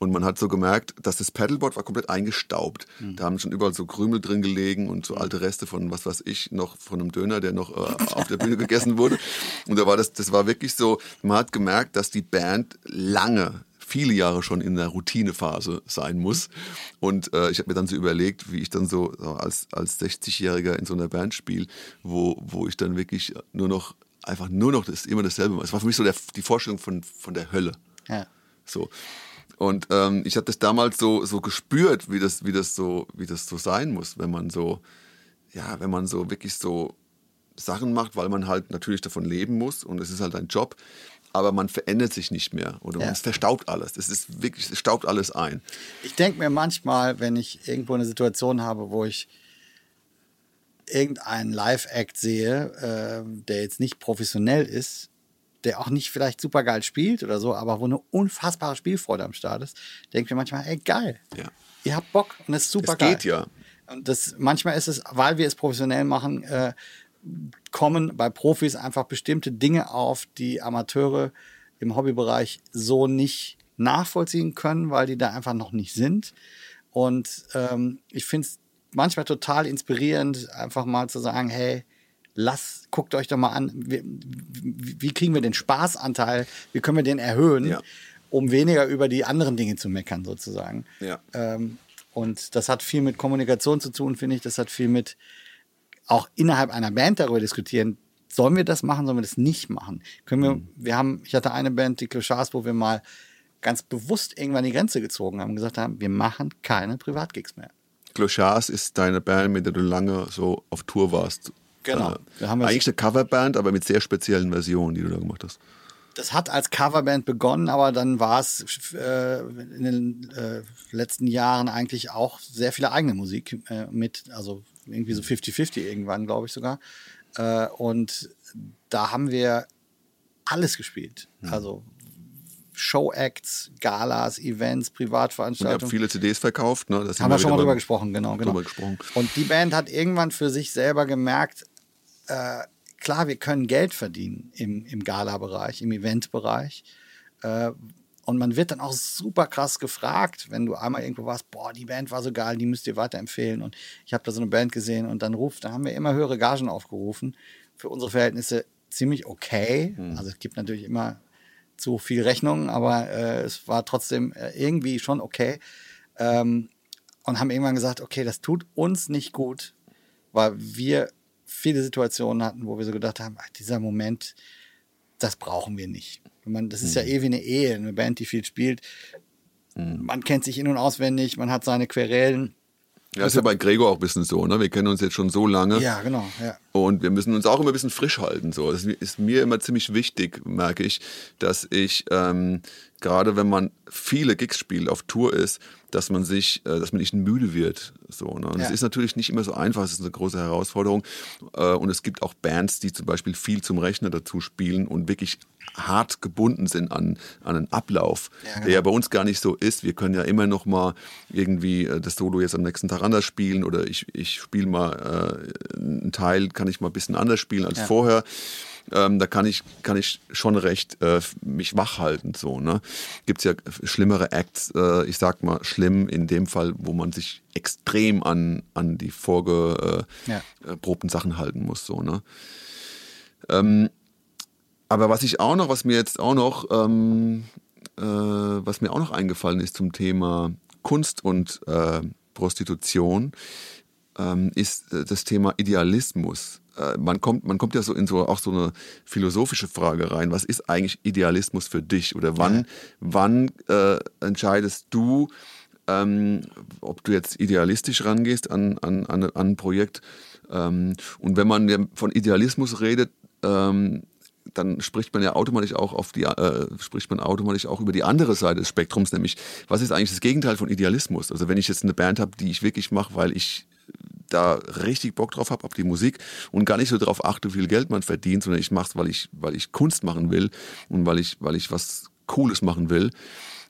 S1: Und man hat so gemerkt, dass das Paddleboard war komplett eingestaubt. Mhm. Da haben schon überall so Krümel drin gelegen und so alte Reste von, was weiß ich, noch von einem Döner, der noch äh, (laughs) auf der Bühne gegessen wurde. Und da war das, das war wirklich so, man hat gemerkt, dass die Band lange viele Jahre schon in der Routinephase sein muss. Und äh, ich habe mir dann so überlegt, wie ich dann so, so als, als 60-Jähriger in so einer Band spiele, wo, wo ich dann wirklich nur noch, einfach nur noch das immer dasselbe mache. Es war für mich so der, die Vorstellung von, von der Hölle. Ja. So. Und ähm, ich habe das damals so, so gespürt, wie das, wie, das so, wie das so sein muss, wenn man so, ja, wenn man so wirklich so Sachen macht, weil man halt natürlich davon leben muss und es ist halt ein Job aber man verändert sich nicht mehr oder ja. es verstaubt alles. Es ist wirklich, es staubt alles ein.
S2: Ich denke mir manchmal, wenn ich irgendwo eine Situation habe, wo ich irgendeinen Live-Act sehe, äh, der jetzt nicht professionell ist, der auch nicht vielleicht super geil spielt oder so, aber wo eine unfassbare Spielfreude am Start ist, denke ich mir manchmal, ey, geil. Ja. Ihr habt Bock und es ist super es geil. geht ja. Und das, manchmal ist es, weil wir es professionell machen, äh, kommen bei Profis einfach bestimmte Dinge auf, die Amateure im Hobbybereich so nicht nachvollziehen können, weil die da einfach noch nicht sind. Und ähm, ich finde es manchmal total inspirierend, einfach mal zu sagen, hey, lass, guckt euch doch mal an, wie, wie kriegen wir den Spaßanteil, wie können wir den erhöhen, ja. um weniger über die anderen Dinge zu meckern, sozusagen. Ja. Ähm, und das hat viel mit Kommunikation zu tun, finde ich. Das hat viel mit auch innerhalb einer Band darüber diskutieren, sollen wir das machen, sollen wir das nicht machen? Können wir, mhm. wir haben, ich hatte eine Band, die Clochards, wo wir mal ganz bewusst irgendwann die Grenze gezogen haben und gesagt haben, wir machen keine Privatgigs mehr.
S1: Clochards ist deine Band, mit der du lange so auf Tour warst. Genau. Äh, eigentlich eine Coverband, aber mit sehr speziellen Versionen, die du da gemacht hast.
S2: Das hat als Coverband begonnen, aber dann war es äh, in den äh, letzten Jahren eigentlich auch sehr viele eigene Musik äh, mit, also irgendwie so 50-50 irgendwann, glaube ich sogar. Äh, und da haben wir alles gespielt. Mhm. Also Show-Acts, Galas, Events, Privatveranstaltungen. Ihr
S1: habt viele CDs verkauft, ne?
S2: Das haben wir schon mal drüber gesprochen, genau, genau. Gesprochen. Und die Band hat irgendwann für sich selber gemerkt, äh, klar, wir können Geld verdienen im, im Gala-Bereich, im Event-Bereich. Äh, und man wird dann auch super krass gefragt, wenn du einmal irgendwo warst, boah, die Band war so geil, die müsst ihr weiterempfehlen. Und ich habe da so eine Band gesehen und dann ruft, da haben wir immer höhere Gagen aufgerufen. Für unsere Verhältnisse ziemlich okay. Mhm. Also es gibt natürlich immer zu viel Rechnung, aber äh, es war trotzdem äh, irgendwie schon okay. Ähm, und haben irgendwann gesagt, okay, das tut uns nicht gut, weil wir viele Situationen hatten, wo wir so gedacht haben, ach, dieser Moment, das brauchen wir nicht. Man, das ist mhm. ja eh wie eine Ehe, eine Band, die viel spielt. Mhm. Man kennt sich in- und auswendig, man hat seine Querelen.
S1: Ja, ist ja bei Gregor auch ein bisschen so, ne? Wir kennen uns jetzt schon so lange.
S2: Ja, genau, ja.
S1: Und wir müssen uns auch immer ein bisschen frisch halten. So. Das ist mir immer ziemlich wichtig, merke ich, dass ich, ähm, gerade wenn man viele Gigs spielt, auf Tour ist, dass man sich, äh, dass man nicht müde wird. So, ne? Und es ja. ist natürlich nicht immer so einfach, es ist eine große Herausforderung. Äh, und es gibt auch Bands, die zum Beispiel viel zum Rechner dazu spielen und wirklich hart gebunden sind an, an einen Ablauf, ja, genau. der ja bei uns gar nicht so ist. Wir können ja immer noch mal irgendwie äh, das Solo jetzt am nächsten Tag anders spielen oder ich, ich spiele mal äh, einen Teil, kann ich mal ein bisschen anders spielen als ja. vorher. Ähm, da kann ich, kann ich schon recht äh, mich wach halten. So, ne? Gibt es ja schlimmere Acts, äh, ich sag mal schlimm in dem Fall, wo man sich extrem an, an die vorgeprobten äh, ja. Sachen halten muss. So, ne? Ähm, aber was ich auch noch, was mir jetzt auch noch, ähm, äh, was mir auch noch eingefallen ist zum Thema Kunst und äh, Prostitution, ähm, ist äh, das Thema Idealismus. Äh, man, kommt, man kommt ja so in so auch so eine philosophische Frage rein. Was ist eigentlich Idealismus für dich? Oder wann, ja. wann äh, entscheidest du, ähm, ob du jetzt idealistisch rangehst an, an, an, an ein Projekt? Ähm, und wenn man von Idealismus redet, ähm, dann spricht man ja automatisch auch auf die, äh, spricht man automatisch auch über die andere Seite des Spektrums, nämlich was ist eigentlich das Gegenteil von Idealismus? Also wenn ich jetzt eine Band habe, die ich wirklich mache, weil ich da richtig Bock drauf habe, auf die Musik und gar nicht so darauf achte, wie viel Geld man verdient, sondern ich mache es, weil ich, weil ich Kunst machen will und weil ich, weil ich was Cooles machen will,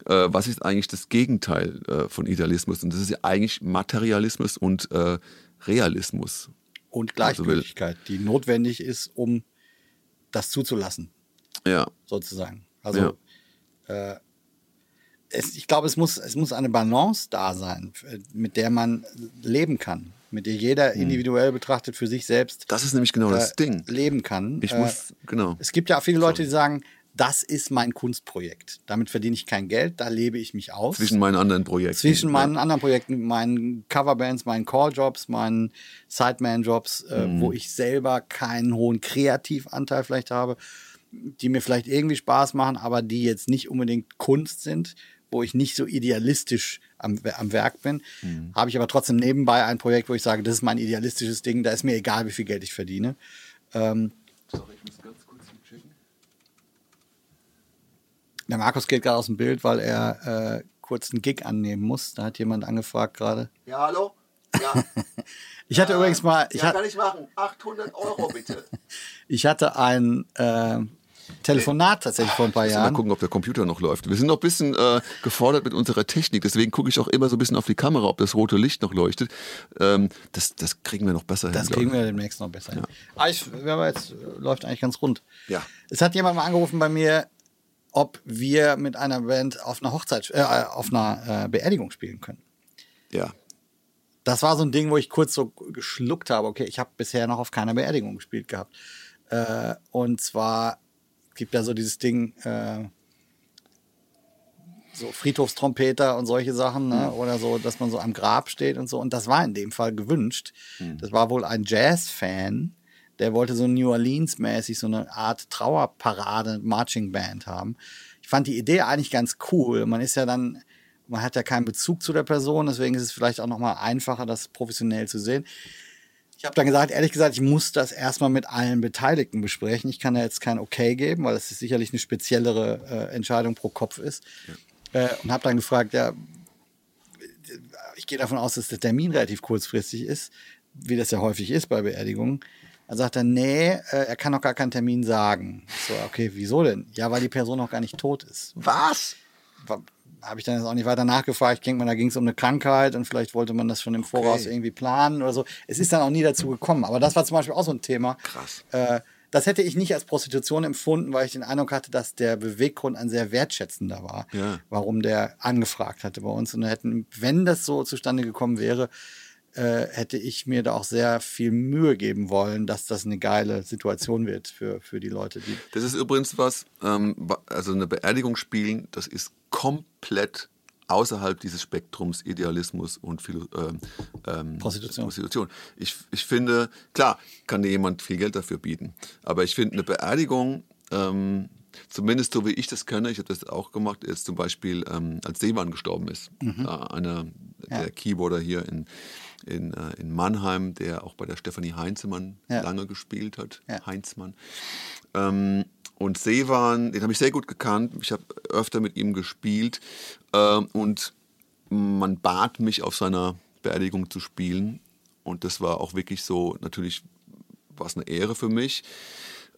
S1: äh, was ist eigentlich das Gegenteil äh, von Idealismus? Und das ist ja eigentlich Materialismus und äh, Realismus.
S2: Und
S1: Also
S2: Gleichgültigkeit, die notwendig ist, um das zuzulassen,
S1: Ja,
S2: sozusagen. Also äh, es, ich glaube, es muss, es muss eine Balance da sein, äh, mit der man leben kann, mit der jeder individuell betrachtet für sich selbst
S1: das ist nämlich genau das
S2: äh,
S1: Ding.
S2: leben kann.
S1: Ich
S2: Äh,
S1: muss, genau.
S2: Es gibt ja auch viele Leute, die sagen, das ist mein Kunstprojekt. Damit verdiene ich kein Geld, da lebe ich mich aus.
S1: Zwischen meinen anderen Projekten.
S2: Zwischen meinen anderen Projekten, meinen Coverbands, meinen Calljobs, meinen Sideman-Jobs, äh,
S1: Mhm.
S2: wo ich selber keinen hohen Kreativanteil vielleicht habe, die mir vielleicht irgendwie Spaß machen, aber die jetzt nicht unbedingt Kunst sind, wo ich nicht so idealistisch am, am Werk bin,
S1: Mhm.
S2: habe ich aber trotzdem nebenbei ein Projekt, wo ich sage, das ist mein idealistisches Ding, da ist mir egal, wie viel Geld ich verdiene. Ähm,
S1: Sorry, ich muss ganz kurz checken.
S2: Der Markus geht gerade aus dem Bild, weil er äh, kurz einen Gig annehmen muss. Da hat jemand angefragt gerade.
S1: Ja, hallo? Ja, (laughs)
S2: Ich hatte übrigens mal, ich, hat,
S1: ich machen. 800 Euro bitte. (laughs)
S2: ich hatte ein äh, Telefonat tatsächlich vor ein paar
S1: Mal
S2: Jahren.
S1: gucken, ob der Computer noch läuft. Wir sind noch ein bisschen äh, gefordert mit unserer Technik, deswegen gucke ich auch immer so ein bisschen auf die Kamera, ob das rote Licht noch leuchtet. Ähm, das, das kriegen wir noch besser
S2: Das
S1: hin.
S2: kriegen
S1: glaub
S2: wir demnächst noch besser hin. Aber ich, wir haben jetzt, äh, läuft eigentlich ganz rund.
S1: Ja.
S2: Es hat jemand mal angerufen bei mir, ob wir mit einer Band auf einer Hochzeit, äh, auf einer äh, Beerdigung spielen können.
S1: Ja,
S2: das war so ein Ding, wo ich kurz so geschluckt habe. Okay, ich habe bisher noch auf keiner Beerdigung gespielt gehabt. Äh, und zwar gibt ja so dieses Ding, äh, so Friedhofstrompeter und solche Sachen, ne? oder so, dass man so am Grab steht und so. Und das war in dem Fall gewünscht. Das war wohl ein Jazz-Fan, der wollte so New Orleans-mäßig so eine Art Trauerparade, Marching Band haben. Ich fand die Idee eigentlich ganz cool. Man ist ja dann, man hat ja keinen Bezug zu der Person, deswegen ist es vielleicht auch nochmal einfacher, das professionell zu sehen. Ich habe dann gesagt, ehrlich gesagt, ich muss das erstmal mit allen Beteiligten besprechen. Ich kann da jetzt kein Okay geben, weil das sicherlich eine speziellere äh, Entscheidung pro Kopf ist. Äh, und habe dann gefragt, ja, ich gehe davon aus, dass der Termin relativ kurzfristig ist, wie das ja häufig ist bei Beerdigungen. Dann sagt er, nee, äh, er kann noch gar keinen Termin sagen. So, okay, wieso denn? Ja, weil die Person noch gar nicht tot ist.
S1: Was?
S2: Habe ich dann jetzt auch nicht weiter nachgefragt. Ich denke mal, da ging es um eine Krankheit und vielleicht wollte man das schon im Voraus
S1: Okay.
S2: irgendwie planen oder so. Es ist dann auch nie dazu gekommen. Aber das war zum Beispiel auch so ein Thema.
S1: Krass.
S2: Äh, das hätte ich nicht als Prostitution empfunden, weil ich den Eindruck hatte, dass der Beweggrund ein sehr wertschätzender war,
S1: Ja.
S2: warum der angefragt hatte bei uns. Und hätten, wenn das so zustande gekommen wäre, äh, hätte ich mir da auch sehr viel Mühe geben wollen, dass das eine geile Situation wird für, für die Leute, die.
S1: Das ist übrigens was, ähm, also eine Beerdigung spielen, das ist komplett außerhalb dieses Spektrums Idealismus und Philo ähm, ähm,
S2: Prostitution.
S1: Prostitution. Ich, ich finde, klar, kann dir jemand viel Geld dafür bieten, aber ich finde eine Beerdigung, ähm, zumindest so wie ich das kenne, ich habe das auch gemacht, jetzt zum Beispiel, ähm, als Seemann gestorben ist, äh, einer der
S2: Ja.
S1: Keyboarder hier in, in, äh, in Mannheim, der auch bei der Stefanie Heinzemann
S2: Ja.
S1: lange gespielt hat,
S2: Ja.
S1: Heinzmann. Ähm, und Seewan, den habe ich sehr gut gekannt. Ich habe öfter mit ihm gespielt. Ähm, und man bat mich, auf seiner Beerdigung zu spielen. Und das war auch wirklich so, natürlich war es eine Ehre für mich.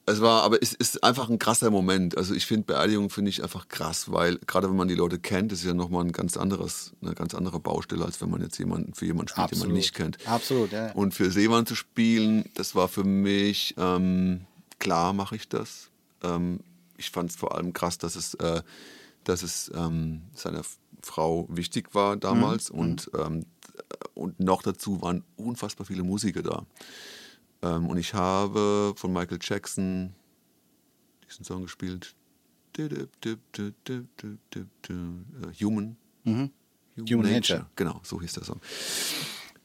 S1: Es war, aber es ist einfach ein krasser Moment. Also ich finde Beerdigung finde ich einfach krass, weil gerade wenn man die Leute kennt, ist ja nochmal ein ganz anderes, eine ganz andere Baustelle, als wenn man jetzt jemanden für jemanden spielt, den man nicht kennt.
S2: Absolut, ja.
S1: Und für Seemann zu spielen, das war für mich, ähm, klar mache ich das. Ähm, ich fand es vor allem krass, dass es, äh, dass es ähm, seiner Frau wichtig war damals. Und, ähm, und noch dazu waren unfassbar viele Musiker da. Ähm, und ich habe von Michael Jackson diesen Song gespielt. Human.
S2: Human Nature.
S1: Genau, so hieß der Song.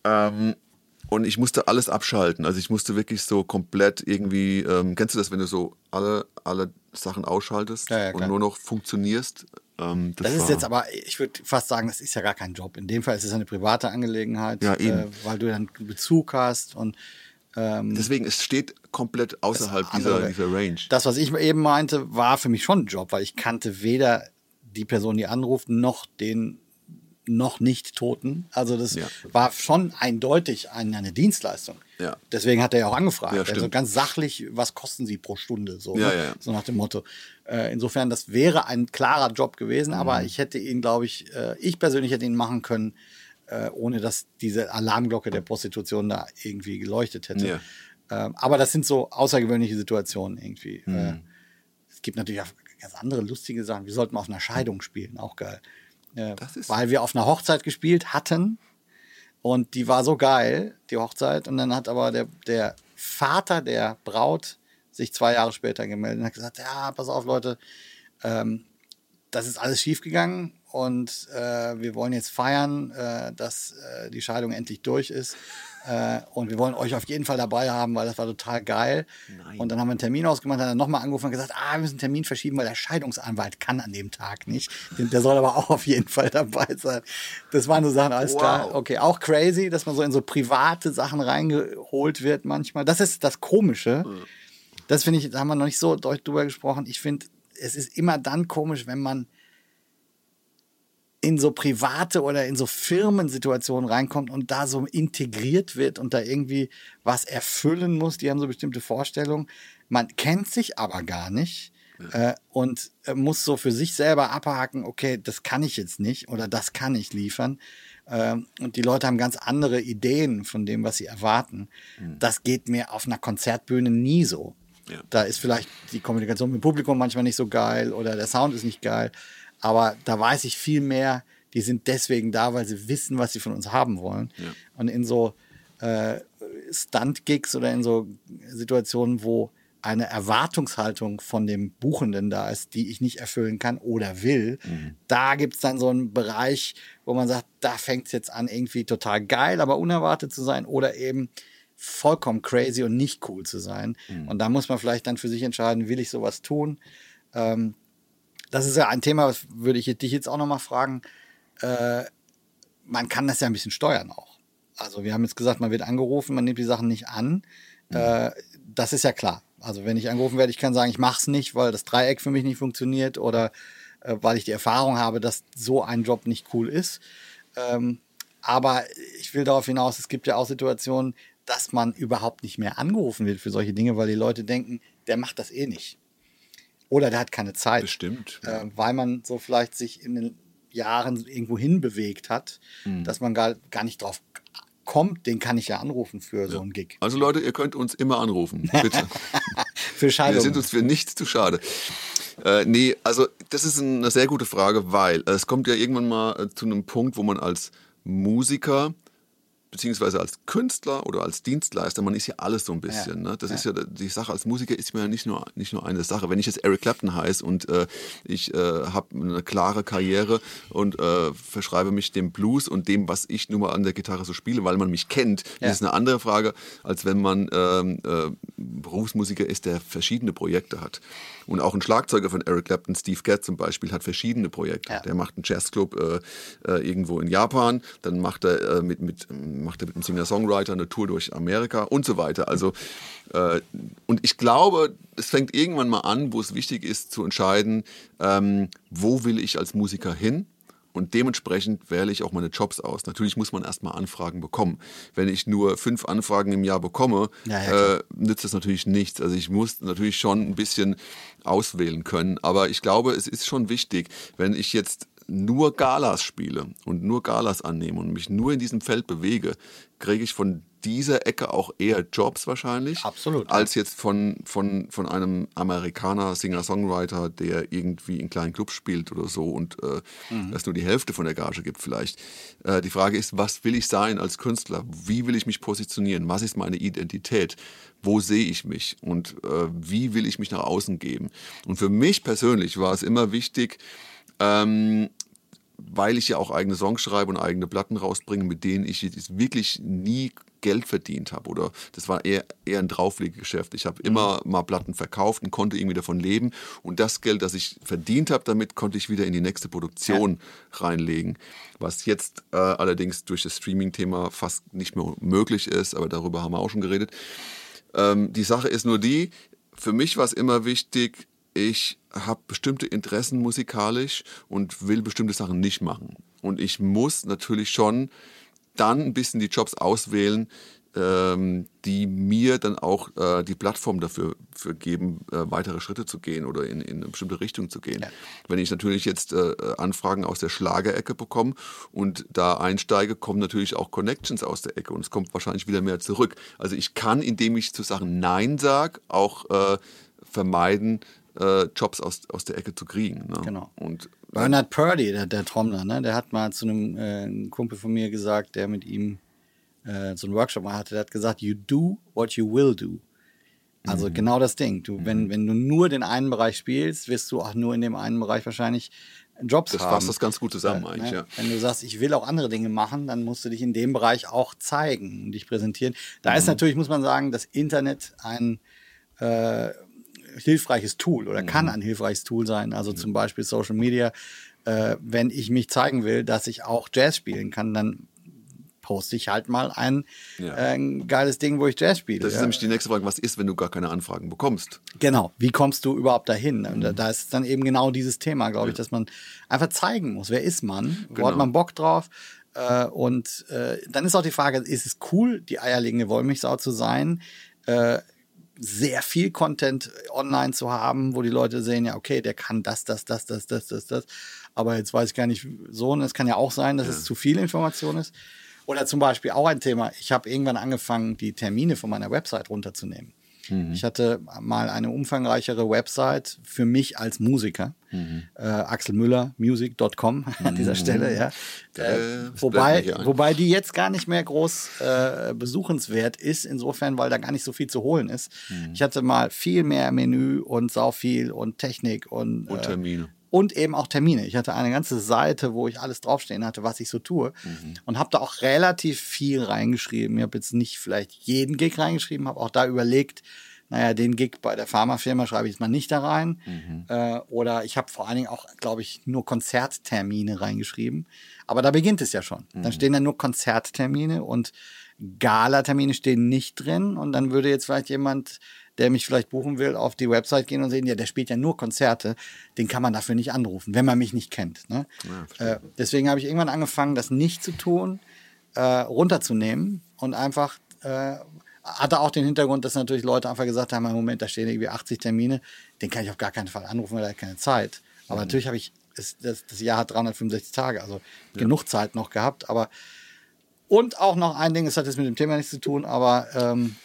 S1: Ähm, und ich musste alles abschalten. Also ich musste wirklich so komplett irgendwie, ähm, kennst du das, wenn du so alle, alle Sachen ausschaltest
S2: Ja, ja,
S1: und nur noch funktionierst? Ähm,
S2: Das ist
S1: war-
S2: jetzt aber, ich würde fast sagen, das ist ja gar kein Job. In dem Fall ist es eine private Angelegenheit,
S1: Ja.
S2: Äh, weil du dann Bezug hast und ähm,
S1: Deswegen, es steht komplett außerhalb dieser, dieser Range.
S2: das, was ich eben meinte, war für mich schon ein Job, weil ich kannte weder die Person, die anruft, noch den noch nicht Toten. Also das
S1: Ja.
S2: war schon eindeutig ein, eine Dienstleistung.
S1: Ja.
S2: Deswegen hat er ja auch angefragt.
S1: Ja,
S2: also ganz sachlich, was kosten Sie pro Stunde? So,
S1: Ja,
S2: ne? so nach dem Motto. Äh, insofern, das wäre ein klarer Job gewesen,
S1: Mhm.
S2: aber ich hätte ihn, glaube ich, äh, ich persönlich hätte ihn machen können, äh, ohne dass diese Alarmglocke der Prostitution da irgendwie geleuchtet hätte.
S1: Ja.
S2: Ähm, aber das sind so außergewöhnliche Situationen irgendwie.
S1: Mhm.
S2: Äh, es gibt natürlich auch ganz andere lustige Sachen. Wir sollten mal auf einer Scheidung spielen, auch geil. Äh, weil wir auf einer Hochzeit gespielt hatten und die war so geil, die Hochzeit. Und dann hat aber der, der Vater der Braut sich zwei Jahre später gemeldet und hat gesagt, ja, pass auf Leute, ähm, das ist alles schiefgegangen und äh, wir wollen jetzt feiern, äh, dass äh, die Scheidung endlich durch ist. Äh, und wir wollen euch auf jeden Fall dabei haben, weil das war total geil.
S1: Nein.
S2: Und dann haben wir einen Termin ausgemacht, er nochmal angerufen und gesagt, ah, wir müssen einen Termin verschieben, weil der Scheidungsanwalt kann an dem Tag nicht. Der soll aber auch auf jeden Fall dabei sein. Das waren so Sachen, alles
S1: Wow.
S2: klar. Okay, auch crazy, dass man so in so private Sachen reingeholt wird manchmal. Das ist das Komische. Das finde ich, da haben wir noch nicht so deutlich drüber gesprochen. Ich finde, es ist immer dann komisch, wenn man in so private oder in so Firmensituationen reinkommt und da so integriert wird und da irgendwie was erfüllen muss. Die haben so bestimmte Vorstellungen. Man kennt sich aber gar nicht äh, und äh, muss so für sich selber abhaken, okay, das kann ich jetzt nicht oder das kann ich liefern. Ähm, und die Leute haben ganz andere Ideen von dem, was sie erwarten. Das geht mir auf einer Konzertbühne nie so.
S1: Ja.
S2: Da ist vielleicht die Kommunikation mit dem Publikum manchmal nicht so geil oder der Sound ist nicht geil. Aber da weiß ich viel mehr, die sind deswegen da, weil sie wissen, was sie von uns haben wollen.
S1: Ja.
S2: Und in so äh, Stunt-Gigs oder in so Situationen, wo eine Erwartungshaltung von dem Buchenden da ist, die ich nicht erfüllen kann oder will, da gibt es dann so einen Bereich, wo man sagt, da fängt es jetzt an, irgendwie total geil, aber unerwartet zu sein oder eben vollkommen crazy und nicht cool zu sein. Und da muss man vielleicht dann für sich entscheiden, will ich sowas tun? Ähm, das ist ja ein Thema, das würde ich dich jetzt auch nochmal fragen. Äh, man kann das ja ein bisschen steuern auch. Also wir haben jetzt gesagt, man wird angerufen, man nimmt die Sachen nicht an. Äh, das ist ja klar. Also wenn ich angerufen werde, ich kann sagen, ich mache es nicht, weil das Dreieck für mich nicht funktioniert oder äh, weil ich die Erfahrung habe, dass so ein Job nicht cool ist. Ähm, aber ich will darauf hinaus, es gibt ja auch Situationen, dass man überhaupt nicht mehr angerufen wird für solche Dinge, weil die Leute denken, der macht das eh nicht. Oder der hat keine Zeit.
S1: Bestimmt.
S2: Äh, weil man so vielleicht sich in den Jahren irgendwo hinbewegt hat,
S1: Mhm.
S2: dass man gar, gar nicht drauf kommt, den kann ich ja anrufen für so einen Gig.
S1: Also Leute, ihr könnt uns immer anrufen, (laughs) bitte.
S2: Für
S1: Wir
S2: Scheidung.
S1: sind uns für nichts zu schade. Äh, nee, also das ist eine sehr gute Frage, weil äh, es kommt ja irgendwann mal äh, zu einem Punkt, wo man als Musiker beziehungsweise als Künstler oder als Dienstleister, man ist ja alles so ein bisschen. Ne? Das ist ja die Sache, als Musiker ist mir ja nicht nur, nicht nur eine Sache. Wenn ich jetzt Eric Clapton heiße und äh, ich äh, habe eine klare Karriere und äh, verschreibe mich dem Blues und dem, was ich nun mal an der Gitarre so spiele, weil man mich kennt,
S2: Ja.
S1: das ist eine andere Frage, als wenn man ähm, äh, Berufsmusiker ist, der verschiedene Projekte hat. Und auch ein Schlagzeuger von Eric Clapton, Steve Gadd zum Beispiel, hat verschiedene Projekte.
S2: Ja.
S1: Der macht einen Jazzclub äh, äh, irgendwo in Japan, dann macht er, mit, mit, macht er mit einem Singer-Songwriter eine Tour durch Amerika und so weiter. Also, äh, und ich glaube, es fängt irgendwann mal an, wo es wichtig ist zu entscheiden, ähm, wo will ich als Musiker hin? Und dementsprechend wähle ich auch meine Jobs aus. Natürlich muss man erstmal Anfragen bekommen. Wenn ich nur fünf Anfragen im Jahr bekomme,
S2: Ja, ja,
S1: äh, nützt das natürlich nichts. Also ich muss natürlich schon ein bisschen auswählen können. Aber ich glaube, es ist schon wichtig, wenn ich jetzt nur Galas spiele und nur Galas annehme und mich nur in diesem Feld bewege, kriege ich von dieser Ecke auch eher Jobs wahrscheinlich.
S2: Absolut.
S1: Als jetzt von, von, von einem Amerikaner, Singer-Songwriter, der irgendwie in kleinen Clubs spielt oder so und äh,
S2: Mhm.
S1: es nur die Hälfte von der Gage gibt vielleicht. Äh, die Frage ist, was will ich sein als Künstler? Wie will ich mich positionieren? Was ist meine Identität? Wo sehe ich mich? Und äh, wie will ich mich nach außen geben? Und für mich persönlich war es immer wichtig, ähm, weil ich ja auch eigene Songs schreibe und eigene Platten rausbringe, mit denen ich jetzt wirklich nie Geld verdient habe. Oder das war eher, eher ein Drauflegegeschäft. Ich habe immer mal Platten verkauft und konnte irgendwie davon leben. Und das Geld, das ich verdient habe, damit konnte ich wieder in die nächste Produktion reinlegen. Was jetzt äh, allerdings durch das Streaming-Thema fast nicht mehr möglich ist, aber darüber haben wir auch schon geredet. Ähm, die Sache ist nur die, für mich war es immer wichtig, ich habe bestimmte Interessen musikalisch und will bestimmte Sachen nicht machen. Und ich muss natürlich schon dann ein bisschen die Jobs auswählen, ähm, die mir dann auch äh, die Plattform dafür für geben, äh, weitere Schritte zu gehen oder in, in eine bestimmte Richtung zu gehen. Ja. Wenn ich natürlich jetzt äh, Anfragen aus der Schlagerecke bekomme und da einsteige, kommen natürlich auch Connections aus der Ecke und es kommt wahrscheinlich wieder mehr zurück. Also ich kann, indem ich zu Sachen Nein sage, auch äh, vermeiden, äh, Jobs aus, aus der Ecke zu kriegen. Ne?
S2: Genau. Und, Bernard Purdy, der, der Trommler, ne? der hat mal zu einem äh, Kumpel von mir gesagt, der mit ihm äh, so einen Workshop mal hatte, der hat gesagt, you do what you will do. Also mhm. genau das Ding. Du, wenn, mhm. wenn du nur den einen Bereich spielst, wirst du auch nur in dem einen Bereich wahrscheinlich Jobs
S1: das
S2: haben.
S1: Das fasst das ganz gut zusammen äh, eigentlich, ne? ja.
S2: Wenn du sagst, ich will auch andere Dinge machen, dann musst du dich in dem Bereich auch zeigen und dich präsentieren. Da mhm. ist natürlich, muss man sagen, das Internet ein äh, hilfreiches Tool oder kann mhm. ein hilfreiches Tool sein. Also zum Beispiel Social Media. Äh, wenn ich mich zeigen will, dass ich auch Jazz spielen kann, dann poste ich halt mal ein, ja. äh, ein geiles Ding, wo ich Jazz spiele.
S1: Das ist ja. nämlich die nächste Frage, was ist, wenn du gar keine Anfragen bekommst?
S2: Genau, wie kommst du überhaupt dahin? Mhm. da ist dann eben genau dieses Thema, glaube ich, dass man einfach zeigen muss, wer ist man, wo genau. hat man Bock drauf? Äh, und äh, dann ist auch die Frage, ist es cool, die eierlegende Wollmilchsau zu sein? Äh, sehr viel Content online zu haben, wo die Leute sehen, ja, okay, der kann das, das, das, das, das, das, das. Aber jetzt weiß ich gar nicht so. Und es kann ja auch sein, dass ja. es zu viel Information ist. Oder zum Beispiel auch ein Thema, ich habe irgendwann angefangen, die Termine von meiner Website runterzunehmen. Mhm. Ich hatte mal eine umfangreichere Website für mich als Musiker. Mhm. Äh, Axel Müller, music.com (laughs) an dieser mhm. Stelle, ja. Äh, wobei, wobei die jetzt gar nicht mehr groß äh, besuchenswert ist, insofern, weil da gar nicht so viel zu holen ist. Mhm. Ich hatte mal viel mehr Menü und sau viel und Technik und,
S1: und Termine
S2: und eben auch Termine. Ich hatte eine ganze Seite, wo ich alles draufstehen hatte, was ich so tue mhm. und habe da auch relativ viel reingeschrieben. Ich habe jetzt nicht vielleicht jeden Gig reingeschrieben, habe auch da überlegt, naja, den Gig bei der Pharmafirma schreibe ich jetzt mal nicht da rein. Mhm. Äh, oder ich habe vor allen Dingen auch, glaube ich, nur Konzerttermine reingeschrieben. Aber da beginnt es ja schon. Mhm. Dann stehen da nur Konzerttermine und Gala-Termine stehen nicht drin. Und dann würde jetzt vielleicht jemand der mich vielleicht buchen will, auf die Website gehen und sehen, ja, der spielt ja nur Konzerte, den kann man dafür nicht anrufen, wenn man mich nicht kennt. Ne? Ja, äh, deswegen habe ich irgendwann angefangen, das nicht zu tun, äh, runterzunehmen und einfach äh, hatte auch den Hintergrund, dass natürlich Leute einfach gesagt haben, im Moment, da stehen irgendwie 80 Termine, den kann ich auf gar keinen Fall anrufen, weil er hat keine Zeit. Aber mhm. natürlich habe ich, das, das, Jahr hat 365 Tage, also ja. genug Zeit noch gehabt, aber und auch noch ein Ding, das hat jetzt mit dem Thema nichts zu tun, aber ähm,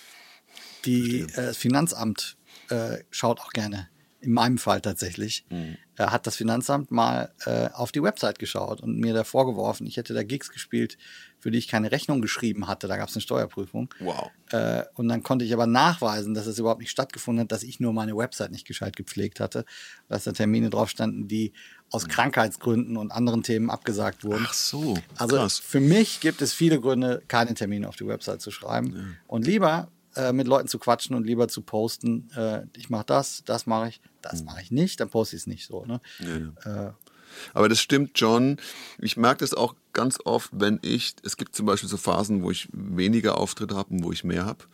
S2: die, äh, das Finanzamt äh, schaut auch gerne, in meinem Fall tatsächlich, mhm. äh, hat das Finanzamt mal äh, auf die Website geschaut und mir da vorgeworfen, ich hätte da Gigs gespielt, für die ich keine Rechnung geschrieben hatte. Da gab es eine Steuerprüfung.
S1: Wow.
S2: Äh, und dann konnte ich aber nachweisen, dass es überhaupt nicht stattgefunden hat, dass ich nur meine Website nicht gescheit gepflegt hatte, dass da Termine drauf standen, die aus Krankheitsgründen und anderen Themen abgesagt wurden.
S1: Ach so.
S2: Also krass. für mich gibt es viele Gründe, keine Termine auf die Website zu schreiben. Ja. Und lieber äh, mit Leuten zu quatschen und lieber zu posten, äh, ich mache das, das mache ich, das hm. mache ich nicht, dann poste ich es nicht so. Ne? Ja.
S1: Äh, aber das stimmt, John. Ich merke das auch ganz oft, wenn ich, es gibt zum Beispiel so Phasen, wo ich weniger Auftritte habe und wo ich mehr habe.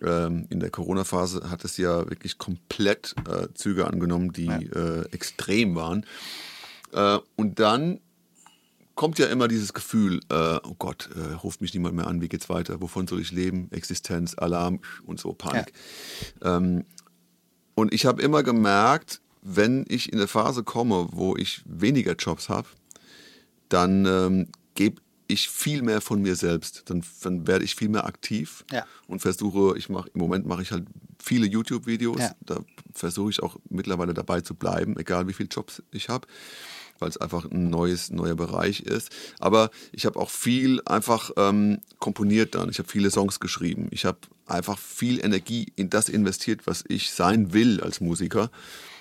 S1: Ähm, in der Corona-Phase hat es ja wirklich komplett äh, Züge angenommen, die ja. äh, extrem waren. Äh, und dann kommt ja immer dieses Gefühl, äh, oh Gott, äh, ruft mich niemand mehr an, wie geht's weiter, wovon soll ich leben, Existenz, Alarm und so, Panik. Ja. Ähm, und ich habe immer gemerkt, wenn ich in eine Phase komme, wo ich weniger Jobs habe, dann ähm, gebe ich viel mehr von mir selbst. Dann, dann werde ich viel mehr aktiv
S2: ja.
S1: und versuche, ich mache im Moment mache ich halt viele YouTube-Videos. Ja. Da versuche ich auch mittlerweile dabei zu bleiben, egal wie viele Jobs ich habe weil es einfach ein neues, neuer Bereich ist. Aber ich habe auch viel einfach ähm, komponiert dann. Ich habe viele Songs geschrieben. Ich habe einfach viel Energie in das investiert, was ich sein will als Musiker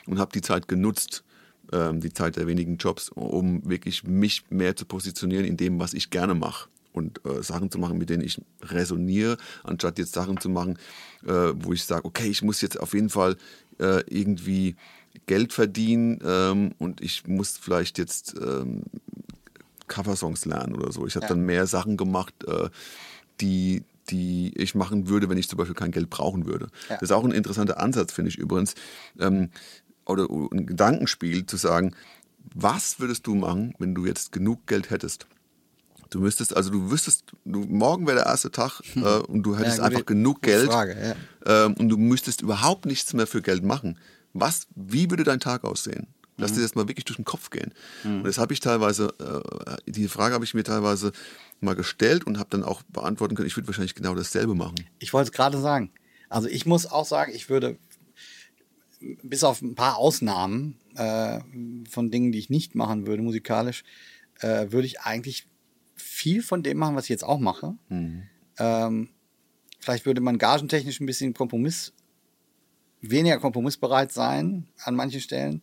S1: und habe die Zeit genutzt, ähm, die Zeit der wenigen Jobs, um wirklich mich mehr zu positionieren in dem, was ich gerne mache und äh, Sachen zu machen, mit denen ich resoniere, anstatt jetzt Sachen zu machen, äh, wo ich sage, okay, ich muss jetzt auf jeden Fall äh, irgendwie Geld verdienen ähm, und ich muss vielleicht jetzt ähm, Coversongs lernen oder so. Ich habe ja. dann mehr Sachen gemacht, äh, die, die ich machen würde, wenn ich zum Beispiel kein Geld brauchen würde. Ja. Das ist auch ein interessanter Ansatz, finde ich übrigens. Ähm, oder ein Gedankenspiel zu sagen, Was würdest du machen, wenn du jetzt genug Geld hättest? Du müsstest, also du wüsstest, du, morgen wäre der erste Tag äh, und du hättest
S2: Ja,
S1: einfach genug Geld
S2: Frage, ja.
S1: ähm, und du müsstest überhaupt nichts mehr für Geld machen. Was, wie würde dein Tag aussehen? Lass
S2: Mhm.
S1: dir das mal wirklich durch den Kopf gehen. Und das habe ich teilweise, äh, die Frage habe ich mir teilweise mal gestellt und habe dann auch beantworten können, ich würde wahrscheinlich genau dasselbe machen.
S2: Ich wollte es gerade sagen. Also ich muss auch sagen, ich würde bis auf ein paar Ausnahmen äh, von Dingen, die ich nicht machen würde musikalisch, äh, würde ich eigentlich viel von dem machen, was ich jetzt auch mache. Ähm, vielleicht würde man gagentechnisch ein bisschen Kompromiss, weniger kompromissbereit sein an manchen Stellen,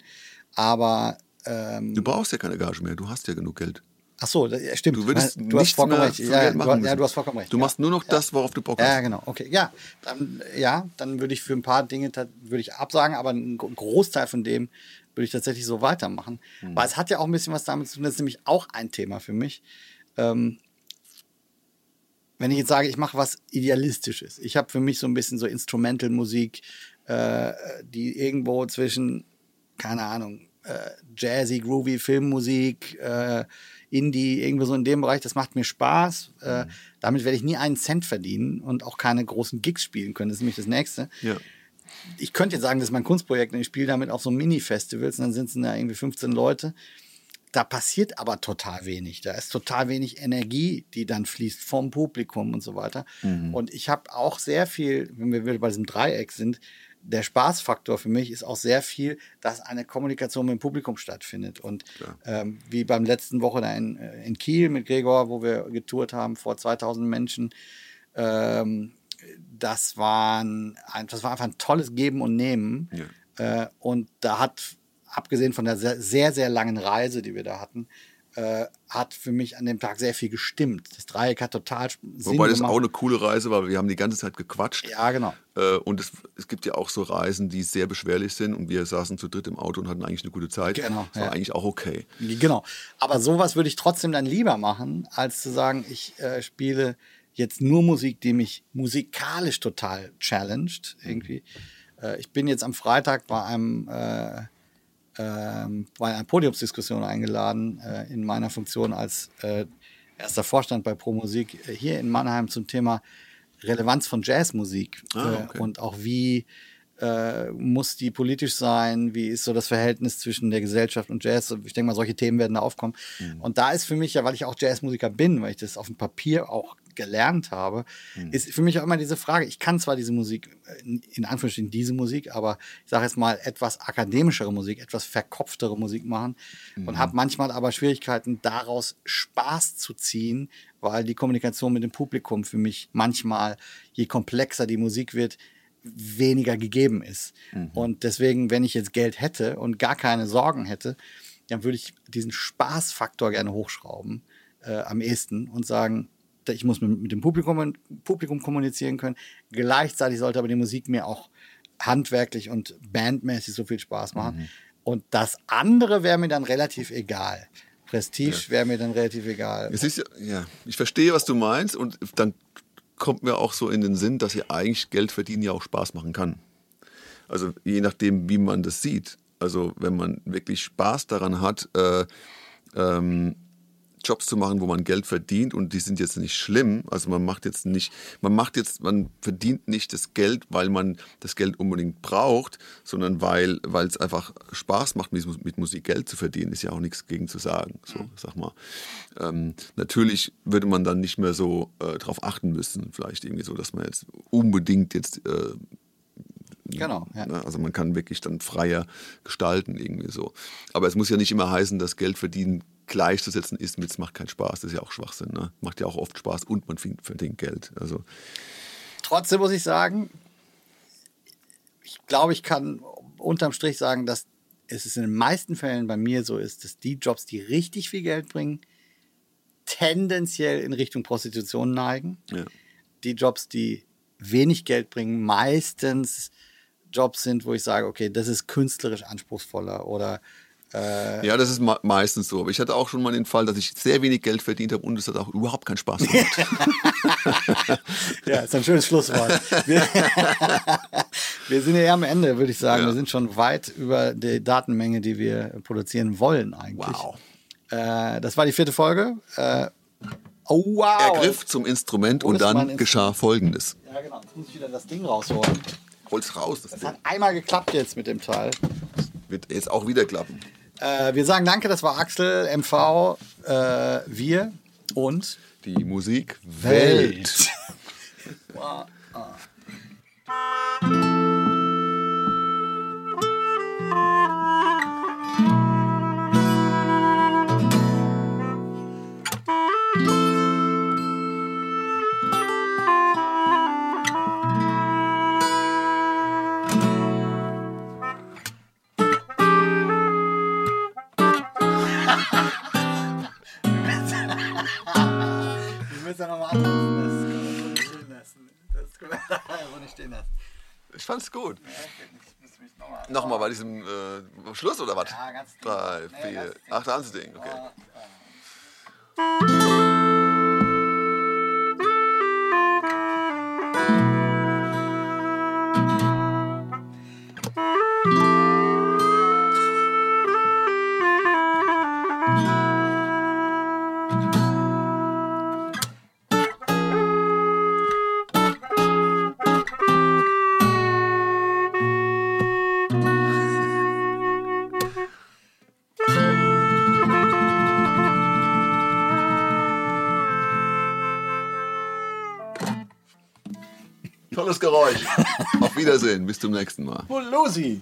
S2: aber ähm,
S1: Du brauchst ja keine Gage mehr, du hast ja genug Geld.
S2: ach so, das, stimmt.
S1: Du würdest
S2: du hast
S1: nichts
S2: vollkommen
S1: mehr
S2: recht. Ja,
S1: Geld
S2: du, ja, du hast vollkommen recht.
S1: Du
S2: ja.
S1: machst nur noch das, worauf du Bock hast.
S2: Ja, genau. Okay, ja, dann, ja, dann würde ich für ein paar Dinge würde ich absagen, aber einen Gro- Großteil von dem würde ich tatsächlich so weitermachen,
S1: Hm.
S2: weil es hat ja auch ein bisschen was damit zu tun. Das ist nämlich auch ein Thema für mich. Ähm, wenn ich jetzt sage, ich mache was Idealistisches, ich habe für mich so ein bisschen so Instrumental-Musik, äh, die irgendwo zwischen, keine Ahnung, äh, Jazzy, Groovy, Filmmusik, äh, Indie, irgendwo so in dem Bereich, das macht mir Spaß. Äh, damit werde ich nie einen Cent verdienen und auch keine großen Gigs spielen können. Das ist nämlich das Nächste
S1: Ja.
S2: ich könnte jetzt sagen, das ist mein Kunstprojekt und ich spiele damit auf so Mini-Festivals und dann sind es da irgendwie 15 Leute. Da passiert aber total wenig. Da ist total wenig Energie, die dann fließt vom Publikum und so weiter. Und ich habe auch sehr viel, wenn wir wieder bei diesem Dreieck sind, der Spaßfaktor für mich ist auch sehr viel, dass eine Kommunikation mit dem Publikum stattfindet. Und ähm, wie beim letzten Woche in, äh, in Kiel mit Gregor, wo wir getourt haben vor 2000 Menschen, ähm, das, waren ein, das war einfach ein tolles Geben und Nehmen. Äh, und da hat, abgesehen von der sehr, sehr langen Reise, die wir da hatten, äh, hat für mich an dem Tag sehr viel gestimmt. Das Dreieck hat total Sinn
S1: Wobei das
S2: gemacht.
S1: auch eine coole Reise war, weil wir haben die ganze Zeit gequatscht.
S2: ja, genau.
S1: Äh, Und es, es gibt ja auch so Reisen, die sehr beschwerlich sind und wir saßen zu dritt im Auto und hatten eigentlich eine gute Zeit.
S2: Genau,
S1: Das war
S2: ja.
S1: eigentlich auch okay.
S2: Genau. Aber sowas würde ich trotzdem dann lieber machen, als zu sagen, ich äh, spiele jetzt nur Musik, die mich musikalisch total challenged. Irgendwie. Äh, ich bin jetzt am Freitag bei einem äh, ähm, bei einer Podiumsdiskussion eingeladen äh, in meiner Funktion als äh, erster Vorstand bei Pro Musik äh, hier in Mannheim zum Thema Relevanz von Jazzmusik
S1: Ah, okay.
S2: äh, und auch wie äh, muss die politisch sein, wie ist so das Verhältnis zwischen der Gesellschaft und Jazz. Ich denke mal, solche Themen werden da aufkommen. Und da ist für mich ja, weil ich auch Jazzmusiker bin, weil ich das auf dem Papier auch gelernt habe, ist für mich auch immer diese Frage, ich kann zwar diese Musik, äh, in Anführungsstrichen diese Musik, aber ich sage jetzt mal etwas akademischere Musik, etwas verkopftere Musik machen und habe manchmal aber Schwierigkeiten, daraus Spaß zu ziehen, weil die Kommunikation mit dem Publikum für mich manchmal, je komplexer die Musik wird, weniger gegeben ist. Und deswegen, wenn ich jetzt Geld hätte und gar keine Sorgen hätte, dann würde ich diesen Spaßfaktor gerne hochschrauben äh, am ehesten und sagen, ich muss mit, mit dem Publikum, Publikum kommunizieren können. Gleichzeitig sollte aber die Musik mir auch handwerklich und bandmäßig so viel Spaß machen. Und das andere wäre mir dann relativ egal. Prestige wäre mir dann relativ egal.
S1: Es ist ja, ja, ich verstehe, was du meinst und dann kommt mir auch so in den Sinn, dass ja eigentlich Geld verdienen ja auch Spaß machen kann. Also je nachdem, wie man das sieht. Also wenn man wirklich Spaß daran hat, äh, ähm, Jobs zu machen, wo man Geld verdient und die sind jetzt nicht schlimm. Also man macht jetzt nicht, man macht jetzt, man verdient nicht das Geld, weil man das Geld unbedingt braucht, sondern weil weil es einfach Spaß macht, mit, Musik Geld zu verdienen. Ist ja auch nichts gegen zu sagen. So, sag mal. Ähm, natürlich würde man dann nicht mehr so äh, drauf achten müssen, vielleicht irgendwie so, dass man jetzt unbedingt jetzt äh,
S2: Genau. Ja.
S1: Ne? Also man kann wirklich dann freier gestalten irgendwie so. Aber es muss ja nicht immer heißen, dass Geld verdienen gleichzusetzen ist mit es macht keinen Spaß. Das ist ja auch Schwachsinn. Ne? Macht ja auch oft Spaß und man verdient- Geld. Also
S2: Trotzdem muss ich sagen, ich glaube, ich kann unterm Strich sagen, dass es in den meisten Fällen bei mir so ist, dass die Jobs, die richtig viel Geld bringen, tendenziell in Richtung Prostitution neigen.
S1: ja.
S2: Die Jobs, die wenig Geld bringen, meistens Jobs sind, wo ich sage, okay, das ist künstlerisch anspruchsvoller oder
S1: ja, das ist me meistens so. Aber ich hatte auch schon mal den Fall, dass ich sehr wenig Geld verdient habe und es hat auch überhaupt keinen Spaß gemacht. (laughs)
S2: ja, ist ein schönes Schlusswort. Wir, (laughs) wir sind ja eher am Ende, würde ich sagen.
S1: Ja.
S2: Wir sind schon weit über die Datenmenge, die wir produzieren wollen eigentlich.
S1: Wow.
S2: Äh, das war die vierte Folge. Äh, oh, wow.
S1: Er griff zum Instrument und dann
S2: ein
S1: geschah Folgendes.
S2: Ja, genau. Jetzt muss ich wieder das Ding rausholen.
S1: Hol's raus, das
S2: Das hat einmal geklappt jetzt mit dem Teil.
S1: Wird jetzt auch wieder klappen.
S2: Äh, wir sagen danke, das war Axel, MV, äh, wir und
S1: Die Musik Welt. (laughs) (laughs)
S2: Wow. Ich will es ja nochmal ansetzen. Das können wir lassen. Das können wir (laughs) nicht stehen lassen.
S1: Ich fand's gut.
S2: Ich muss mich nochmal.
S1: Nochmal bei diesem äh, Schluss oder was?
S2: Ja, ganz.
S1: Drei,
S2: Nee,
S1: vier.
S2: ganz Ding.
S1: Ach, das (laughs) Ding, Tolles Geräusch. Auf Wiedersehen. Bis zum nächsten Mal.
S2: Lucy.